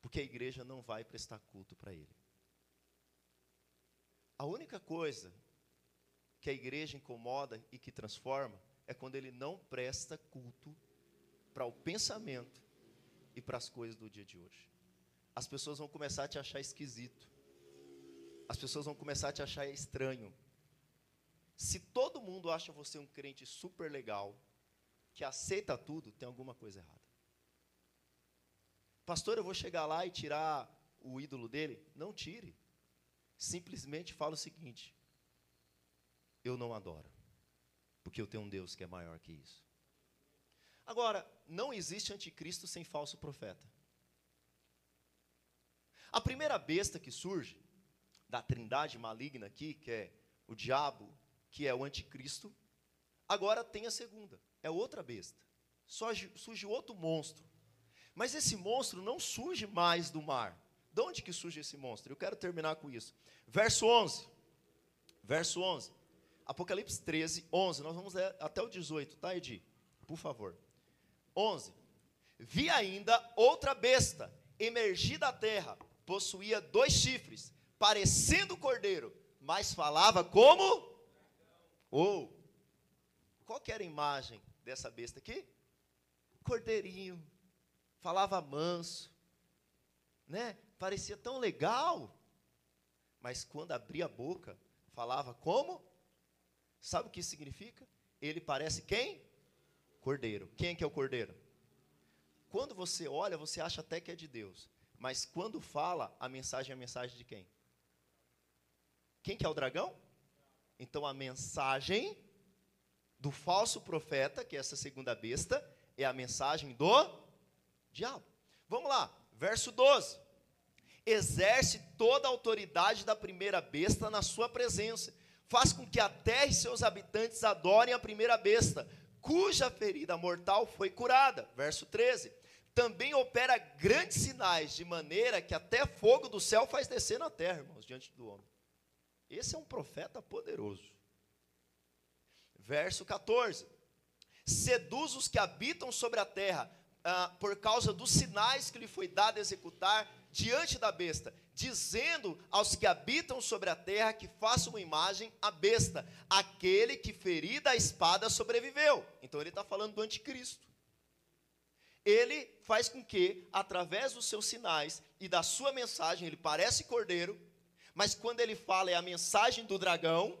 Porque a igreja não vai prestar culto para ele. A única coisa que a igreja incomoda e que transforma é quando ele não presta culto para o pensamento e para as coisas do dia de hoje. As pessoas vão começar a te achar esquisito as pessoas vão começar a te achar estranho. Se todo mundo acha você um crente super legal, que aceita tudo, tem alguma coisa errada. Pastor, eu vou chegar lá e tirar o ídolo dele? Não tire. Simplesmente fala o seguinte: eu não adoro, porque eu tenho um Deus que é maior que isso. Agora, não existe anticristo sem falso profeta. A primeira besta que surge da trindade maligna aqui, que é o diabo, que é o anticristo. Agora tem a segunda, é outra besta. Surge, surge outro monstro. Mas esse monstro não surge mais do mar. De onde que surge esse monstro? Eu quero terminar com isso. Verso 11. Verso 11. Apocalipse 13, 11. Nós vamos ler até o 18, tá, Edi? Por favor. 11. Vi ainda outra besta emergir da terra, possuía dois chifres parecendo cordeiro, mas falava como? Ou, qual que era a imagem dessa besta aqui? Cordeirinho, falava manso, né? Parecia tão legal, mas quando abria a boca, falava como? Sabe o que isso significa? Ele parece quem? Cordeiro. Quem que é o cordeiro? Quando você olha, você acha até que é de Deus. Mas quando fala, a mensagem é a mensagem de quem? Quem que é o dragão? Então a mensagem do falso profeta, que é essa segunda besta, é a mensagem do diabo. Vamos lá, verso 12. Exerce toda a autoridade da primeira besta na sua presença. Faz com que a terra e seus habitantes adorem a primeira besta, cuja ferida mortal foi curada. Verso 13. Também opera grandes sinais, de maneira que até fogo do céu faz descer na terra, irmãos, diante do homem. Esse é um profeta poderoso. Verso 14: Seduz os que habitam sobre a terra, ah, por causa dos sinais que lhe foi dado executar diante da besta, dizendo aos que habitam sobre a terra que façam uma imagem à besta, aquele que ferida a espada sobreviveu. Então ele está falando do anticristo. Ele faz com que, através dos seus sinais e da sua mensagem, ele parece cordeiro, mas quando ele fala é a mensagem do dragão,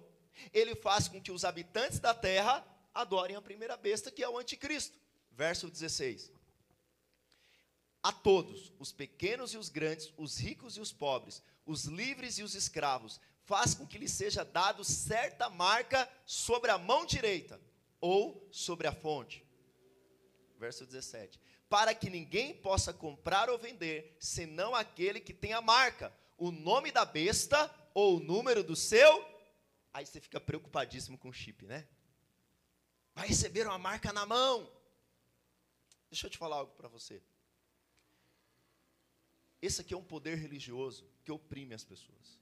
ele faz com que os habitantes da terra adorem a primeira besta, que é o anticristo. Verso 16. A todos, os pequenos e os grandes, os ricos e os pobres, os livres e os escravos, faz com que lhe seja dado certa marca sobre a mão direita ou sobre a fonte? Verso 17. Para que ninguém possa comprar ou vender, senão aquele que tem a marca, o nome da besta ou o número do seu. Aí você fica preocupadíssimo com o chip, né? Vai receber uma marca na mão. Deixa eu te falar algo para você. Esse aqui é um poder religioso que oprime as pessoas.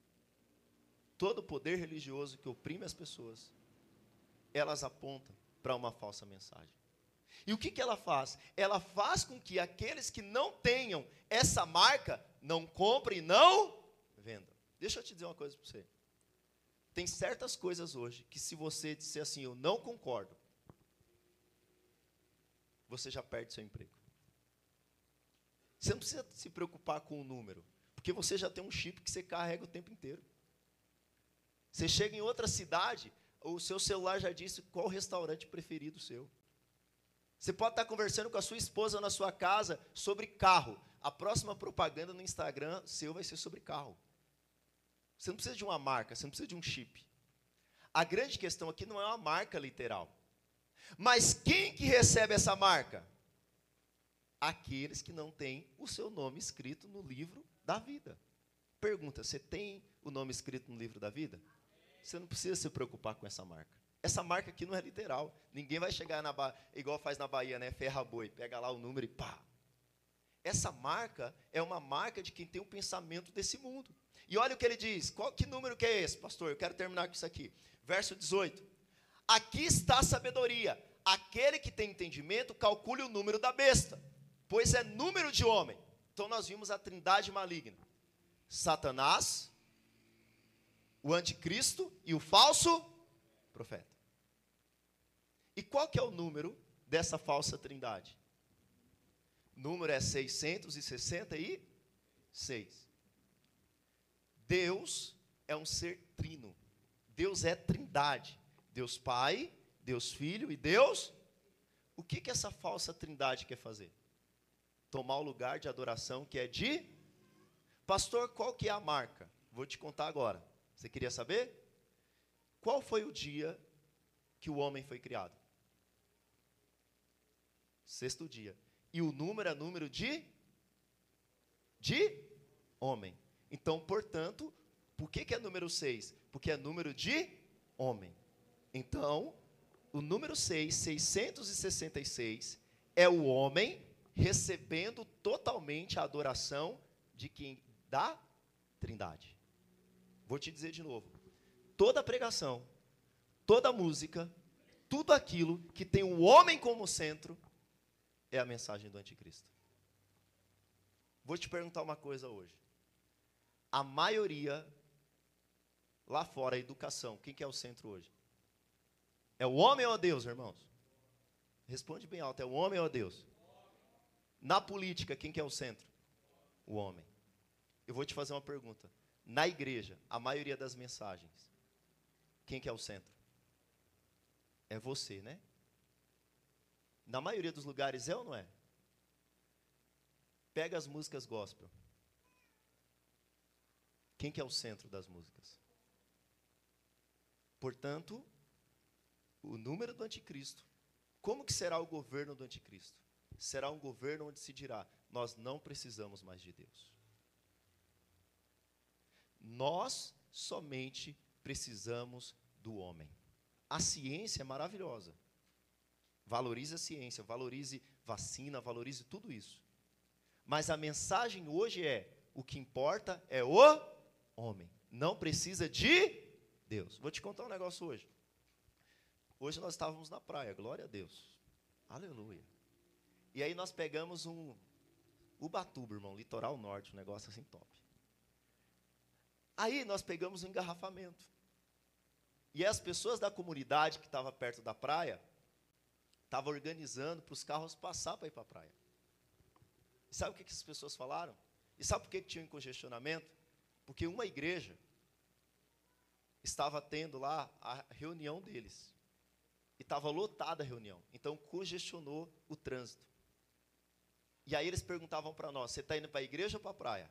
Todo poder religioso que oprime as pessoas, elas apontam para uma falsa mensagem. E o que, que ela faz? Ela faz com que aqueles que não tenham essa marca não comprem e não. Deixa eu te dizer uma coisa para você. Tem certas coisas hoje que, se você disser assim, eu não concordo, você já perde seu emprego. Você não precisa se preocupar com o número, porque você já tem um chip que você carrega o tempo inteiro. Você chega em outra cidade, o seu celular já disse qual restaurante preferido seu. Você pode estar conversando com a sua esposa na sua casa sobre carro. A próxima propaganda no Instagram seu vai ser sobre carro. Você não precisa de uma marca, você não precisa de um chip. A grande questão aqui não é uma marca literal. Mas quem que recebe essa marca? aqueles que não têm o seu nome escrito no livro da vida. Pergunta: você tem o nome escrito no livro da vida? Você não precisa se preocupar com essa marca. Essa marca aqui não é literal. Ninguém vai chegar na ba... igual faz na Bahia, né? Ferra boi, pega lá o número e pá. Essa marca é uma marca de quem tem o um pensamento desse mundo. E olha o que ele diz. Qual, que número que é esse, pastor? Eu quero terminar com isso aqui. Verso 18. Aqui está a sabedoria. Aquele que tem entendimento, calcule o número da besta pois é número de homem. Então nós vimos a trindade maligna: Satanás, o anticristo e o falso profeta. E qual que é o número dessa falsa trindade? O número é 666. Deus é um ser trino. Deus é trindade. Deus Pai, Deus Filho e Deus. O que que essa falsa trindade quer fazer? tomar o lugar de adoração que é de Pastor, qual que é a marca? Vou te contar agora. Você queria saber? Qual foi o dia que o homem foi criado? Sexto dia. E o número é número de de homem. Então, portanto, por que, que é número 6? Porque é número de homem. Então, o número 6, 666, é o homem recebendo totalmente a adoração de quem? Da Trindade. Vou te dizer de novo. Toda pregação, toda música, tudo aquilo que tem o homem como centro é a mensagem do anticristo. Vou te perguntar uma coisa hoje. A maioria lá fora, a educação, quem que é o centro hoje? É o homem ou a Deus, irmãos? Responde bem alto, é o homem ou a Deus? Na política, quem que é o centro? O homem. Eu vou te fazer uma pergunta. Na igreja, a maioria das mensagens, quem que é o centro? É você, né? Na maioria dos lugares é ou não é? Pega as músicas gospel. Quem que é o centro das músicas? Portanto, o número do anticristo. Como que será o governo do anticristo? será um governo onde se dirá: nós não precisamos mais de Deus. Nós somente precisamos do homem. A ciência é maravilhosa. Valorize a ciência, valorize vacina, valorize tudo isso. Mas a mensagem hoje é: o que importa é o homem. Não precisa de Deus. Vou te contar um negócio hoje. Hoje nós estávamos na praia, glória a Deus. Aleluia. E aí nós pegamos um Ubatuba, irmão, litoral norte, um negócio assim top. Aí nós pegamos um engarrafamento. E as pessoas da comunidade que estava perto da praia estavam organizando para os carros passar para ir para a praia. E sabe o que, que essas pessoas falaram? E sabe por que, que tinha um congestionamento? Porque uma igreja estava tendo lá a reunião deles. E estava lotada a reunião. Então congestionou o trânsito. E aí eles perguntavam para nós: você está indo para a igreja ou para a praia?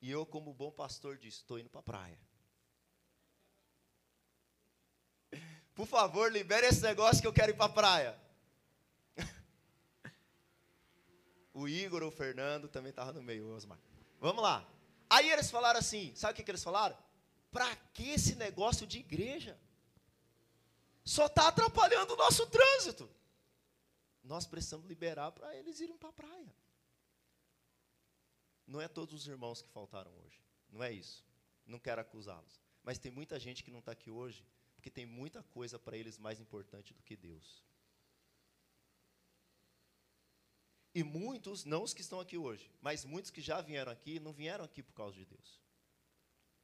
E eu, como bom pastor, disse: estou indo para a praia. Por favor, libere esse negócio que eu quero ir para a praia. o Igor, o Fernando também estava no meio, Osmar. Vamos lá. Aí eles falaram assim: sabe o que, que eles falaram? Para que esse negócio de igreja? Só está atrapalhando o nosso trânsito. Nós precisamos liberar para eles irem para a praia. Não é todos os irmãos que faltaram hoje. Não é isso. Não quero acusá-los. Mas tem muita gente que não está aqui hoje, porque tem muita coisa para eles mais importante do que Deus. E muitos, não os que estão aqui hoje, mas muitos que já vieram aqui, não vieram aqui por causa de Deus.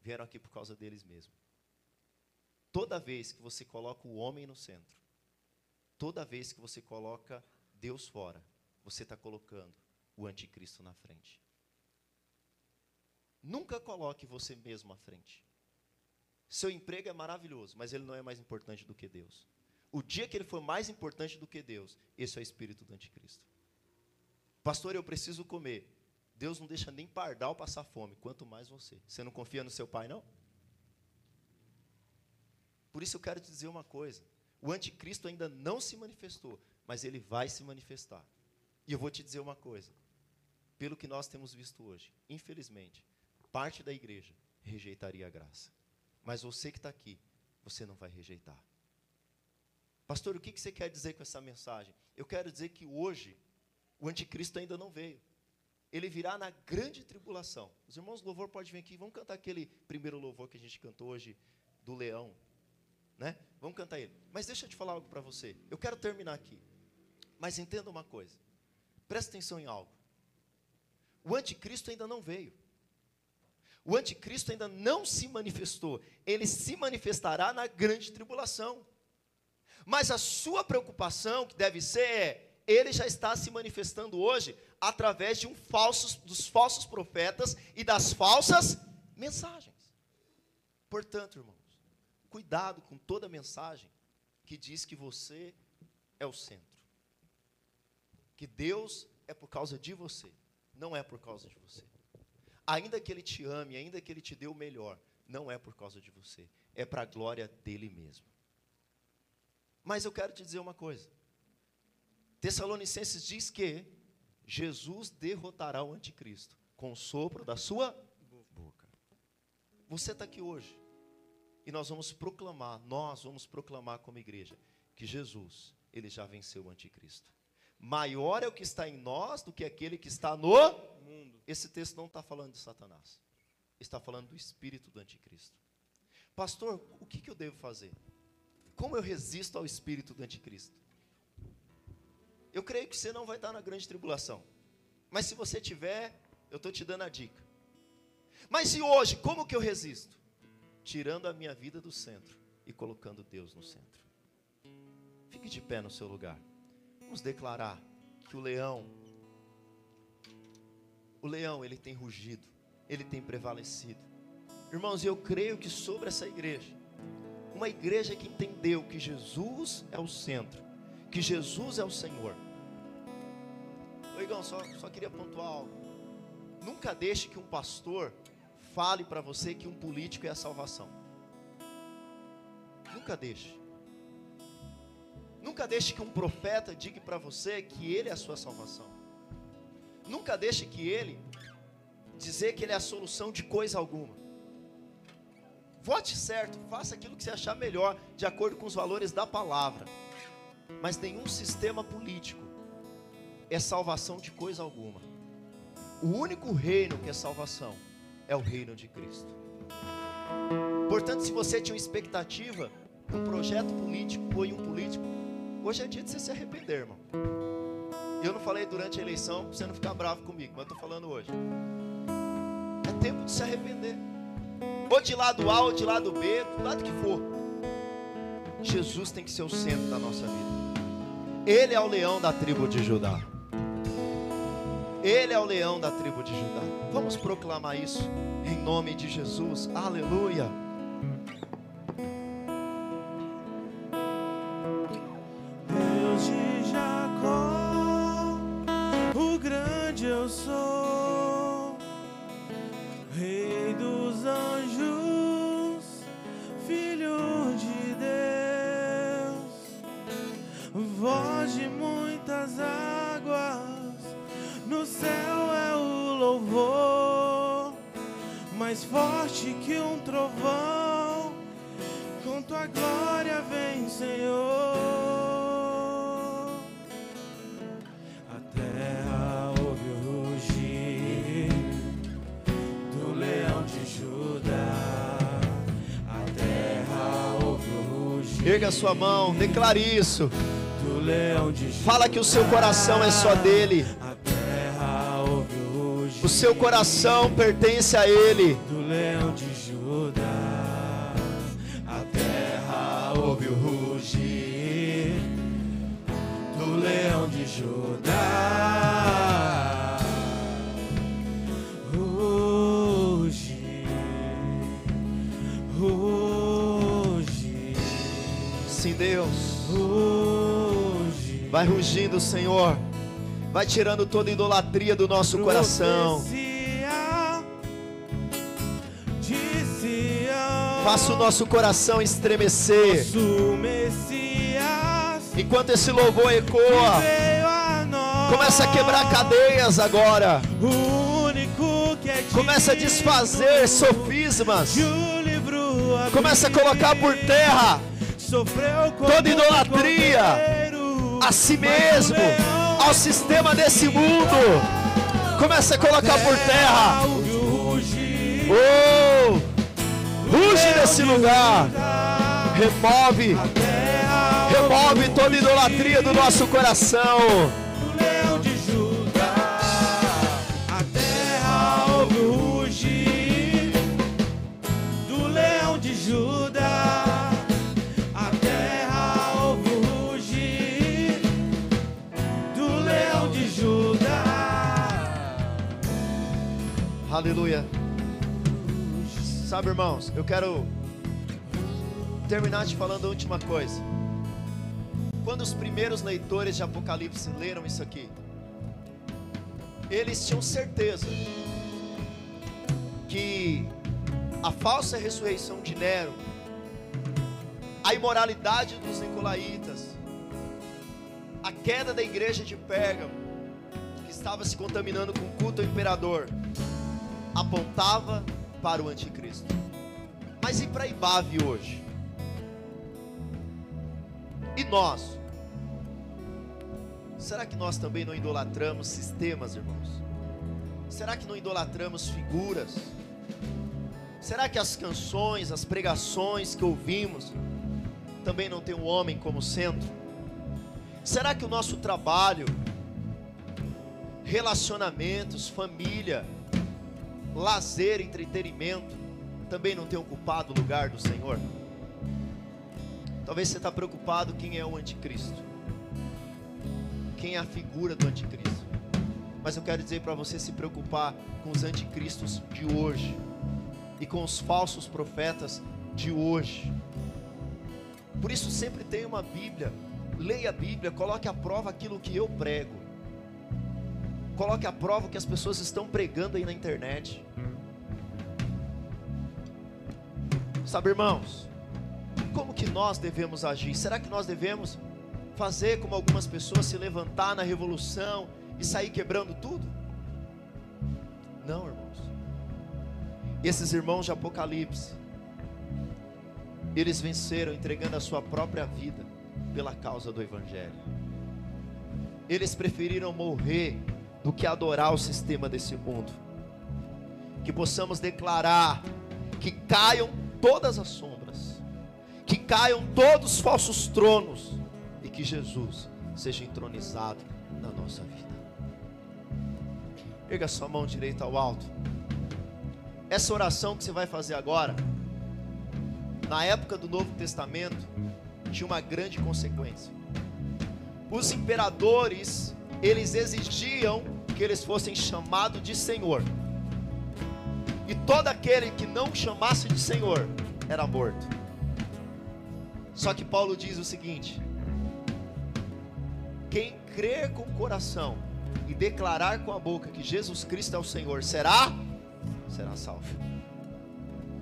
Vieram aqui por causa deles mesmos. Toda vez que você coloca o homem no centro, toda vez que você coloca Deus fora, você está colocando o anticristo na frente. Nunca coloque você mesmo à frente. Seu emprego é maravilhoso, mas ele não é mais importante do que Deus. O dia que ele for mais importante do que Deus, esse é o espírito do anticristo. Pastor, eu preciso comer. Deus não deixa nem pardal passar fome, quanto mais você. Você não confia no seu pai, não? Por isso eu quero te dizer uma coisa. O anticristo ainda não se manifestou, mas ele vai se manifestar. E eu vou te dizer uma coisa. Pelo que nós temos visto hoje, infelizmente, parte da igreja rejeitaria a graça. Mas você que está aqui, você não vai rejeitar. Pastor, o que você quer dizer com essa mensagem? Eu quero dizer que hoje o anticristo ainda não veio. Ele virá na grande tribulação. Os irmãos do louvor podem vir aqui, vamos cantar aquele primeiro louvor que a gente cantou hoje do leão, né? Vamos cantar ele. Mas deixa eu te falar algo para você. Eu quero terminar aqui. Mas entenda uma coisa. Presta atenção em algo. O anticristo ainda não veio. O anticristo ainda não se manifestou. Ele se manifestará na grande tribulação. Mas a sua preocupação, que deve ser, é: ele já está se manifestando hoje através de um falsos, dos falsos profetas e das falsas mensagens. Portanto, irmãos, cuidado com toda mensagem que diz que você é o centro. Que Deus é por causa de você, não é por causa de você. Ainda que Ele te ame, ainda que Ele te dê o melhor, não é por causa de você, é para a glória dele mesmo. Mas eu quero te dizer uma coisa. Tessalonicenses diz que Jesus derrotará o anticristo com o sopro da sua boca. Você está aqui hoje e nós vamos proclamar, nós vamos proclamar como igreja que Jesus, ele já venceu o anticristo. Maior é o que está em nós do que aquele que está no mundo. Esse texto não está falando de Satanás. Está falando do espírito do anticristo. Pastor, o que, que eu devo fazer? Como eu resisto ao espírito do anticristo? Eu creio que você não vai estar na grande tribulação. Mas se você tiver, eu estou te dando a dica. Mas e hoje, como que eu resisto? Tirando a minha vida do centro e colocando Deus no centro. Fique de pé no seu lugar. Vamos declarar que o leão o leão, ele tem rugido, ele tem prevalecido. Irmãos, eu creio que sobre essa igreja, uma igreja que entendeu que Jesus é o centro, que Jesus é o Senhor. Ô Igão, só, só queria pontuar algo. Nunca deixe que um pastor fale para você que um político é a salvação. Nunca deixe. Nunca deixe que um profeta diga para você que ele é a sua salvação. Nunca deixe que ele dizer que ele é a solução de coisa alguma. Vote certo, faça aquilo que você achar melhor, de acordo com os valores da palavra. Mas nenhum sistema político é salvação de coisa alguma. O único reino que é salvação é o reino de Cristo. Portanto, se você tinha uma expectativa, um projeto político ou em um político, hoje é dia de você se arrepender, irmão. Eu não falei durante a eleição para você não ficar bravo comigo, mas eu estou falando hoje. É tempo de se arrepender. Ou de lado A ou de lado B, do lado que for. Jesus tem que ser o centro da nossa vida. Ele é o leão da tribo de Judá. Ele é o leão da tribo de Judá. Vamos proclamar isso em nome de Jesus. Aleluia. Erga sua mão, declare isso. Fala que o seu coração é só dele. O seu coração pertence a ele. Vai rugindo, Senhor. Vai tirando toda idolatria do nosso coração. Faça o nosso coração estremecer. Enquanto esse louvor ecoa, começa a quebrar cadeias agora. É Começa a desfazer sofismas. Começa a colocar por terra toda idolatria a si mesmo, ao sistema desse mundo. Começa a colocar por terra. Oh! Ruge nesse lugar. Remove, remove toda idolatria do nosso coração. Aleluia. Sabe, irmãos, eu quero terminar te falando a última coisa. Quando os primeiros leitores de Apocalipse leram isso aqui, eles tinham certeza que a falsa ressurreição de Nero, a imoralidade dos nicolaítas, a queda da igreja de Pérgamo, que estava se contaminando com o culto ao imperador, apontava para o anticristo. Mas e para Ibave hoje? E nós? Será que nós também não idolatramos sistemas, irmãos? Será que não idolatramos figuras? Será que as canções, as pregações que ouvimos também não tem o homem como centro? Será que o nosso trabalho, relacionamentos, família, lazer, entretenimento, também não tem ocupado o lugar do Senhor? Talvez você está preocupado quem é o anticristo, quem é a figura do anticristo. Mas eu quero dizer para você se preocupar com os anticristos de hoje e com os falsos profetas de hoje. Por isso sempre tem uma Bíblia. Leia a Bíblia, coloque à prova aquilo que eu prego. Coloque à prova o que as pessoas estão pregando aí na internet. Sabe, irmãos, como que nós devemos agir? Será que nós devemos fazer como algumas pessoas se levantar na revolução e sair quebrando tudo? Não, irmãos. Esses irmãos de Apocalipse, eles venceram entregando a sua própria vida pela causa do Evangelho. Eles preferiram morrer do que adorar o sistema desse mundo. Que possamos declarar que caiam todas as sombras, que caiam todos os falsos tronos e que Jesus seja entronizado na nossa vida. Erga sua mão direita ao alto. Essa oração que você vai fazer agora, na época do Novo Testamento, tinha uma grande consequência. Os imperadores, eles exigiam que eles fossem chamados de Senhor. E todo aquele que não chamasse de Senhor era morto. Só que Paulo diz o seguinte: quem crer com o coração e declarar com a boca que Jesus Cristo é o Senhor será será salvo.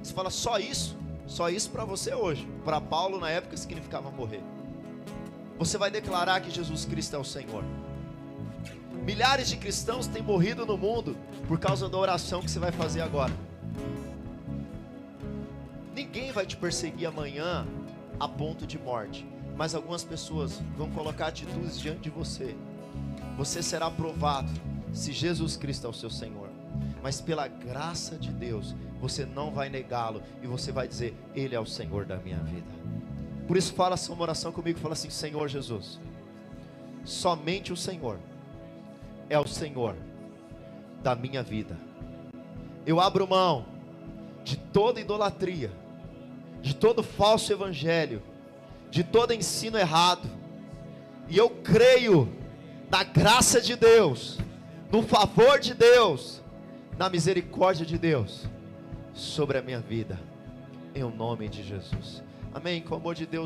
Você fala só isso? Só isso para você hoje. Para Paulo na época significava morrer. Você vai declarar que Jesus Cristo é o Senhor. Milhares de cristãos têm morrido no mundo por causa da oração que você vai fazer agora. Ninguém vai te perseguir amanhã a ponto de morte, mas algumas pessoas vão colocar atitudes diante de você. Você será provado se Jesus Cristo é o seu Senhor. Mas pela graça de Deus, você não vai negá-lo e você vai dizer: Ele é o Senhor da minha vida. Por isso, fala uma oração comigo: fala assim, Senhor Jesus, somente o Senhor é o Senhor da minha vida. Eu abro mão de toda idolatria, de todo falso evangelho, de todo ensino errado, e eu creio na graça de Deus, no favor de Deus, na misericórdia de Deus sobre a minha vida, em nome de Jesus. Amém. Com o amor de Deus.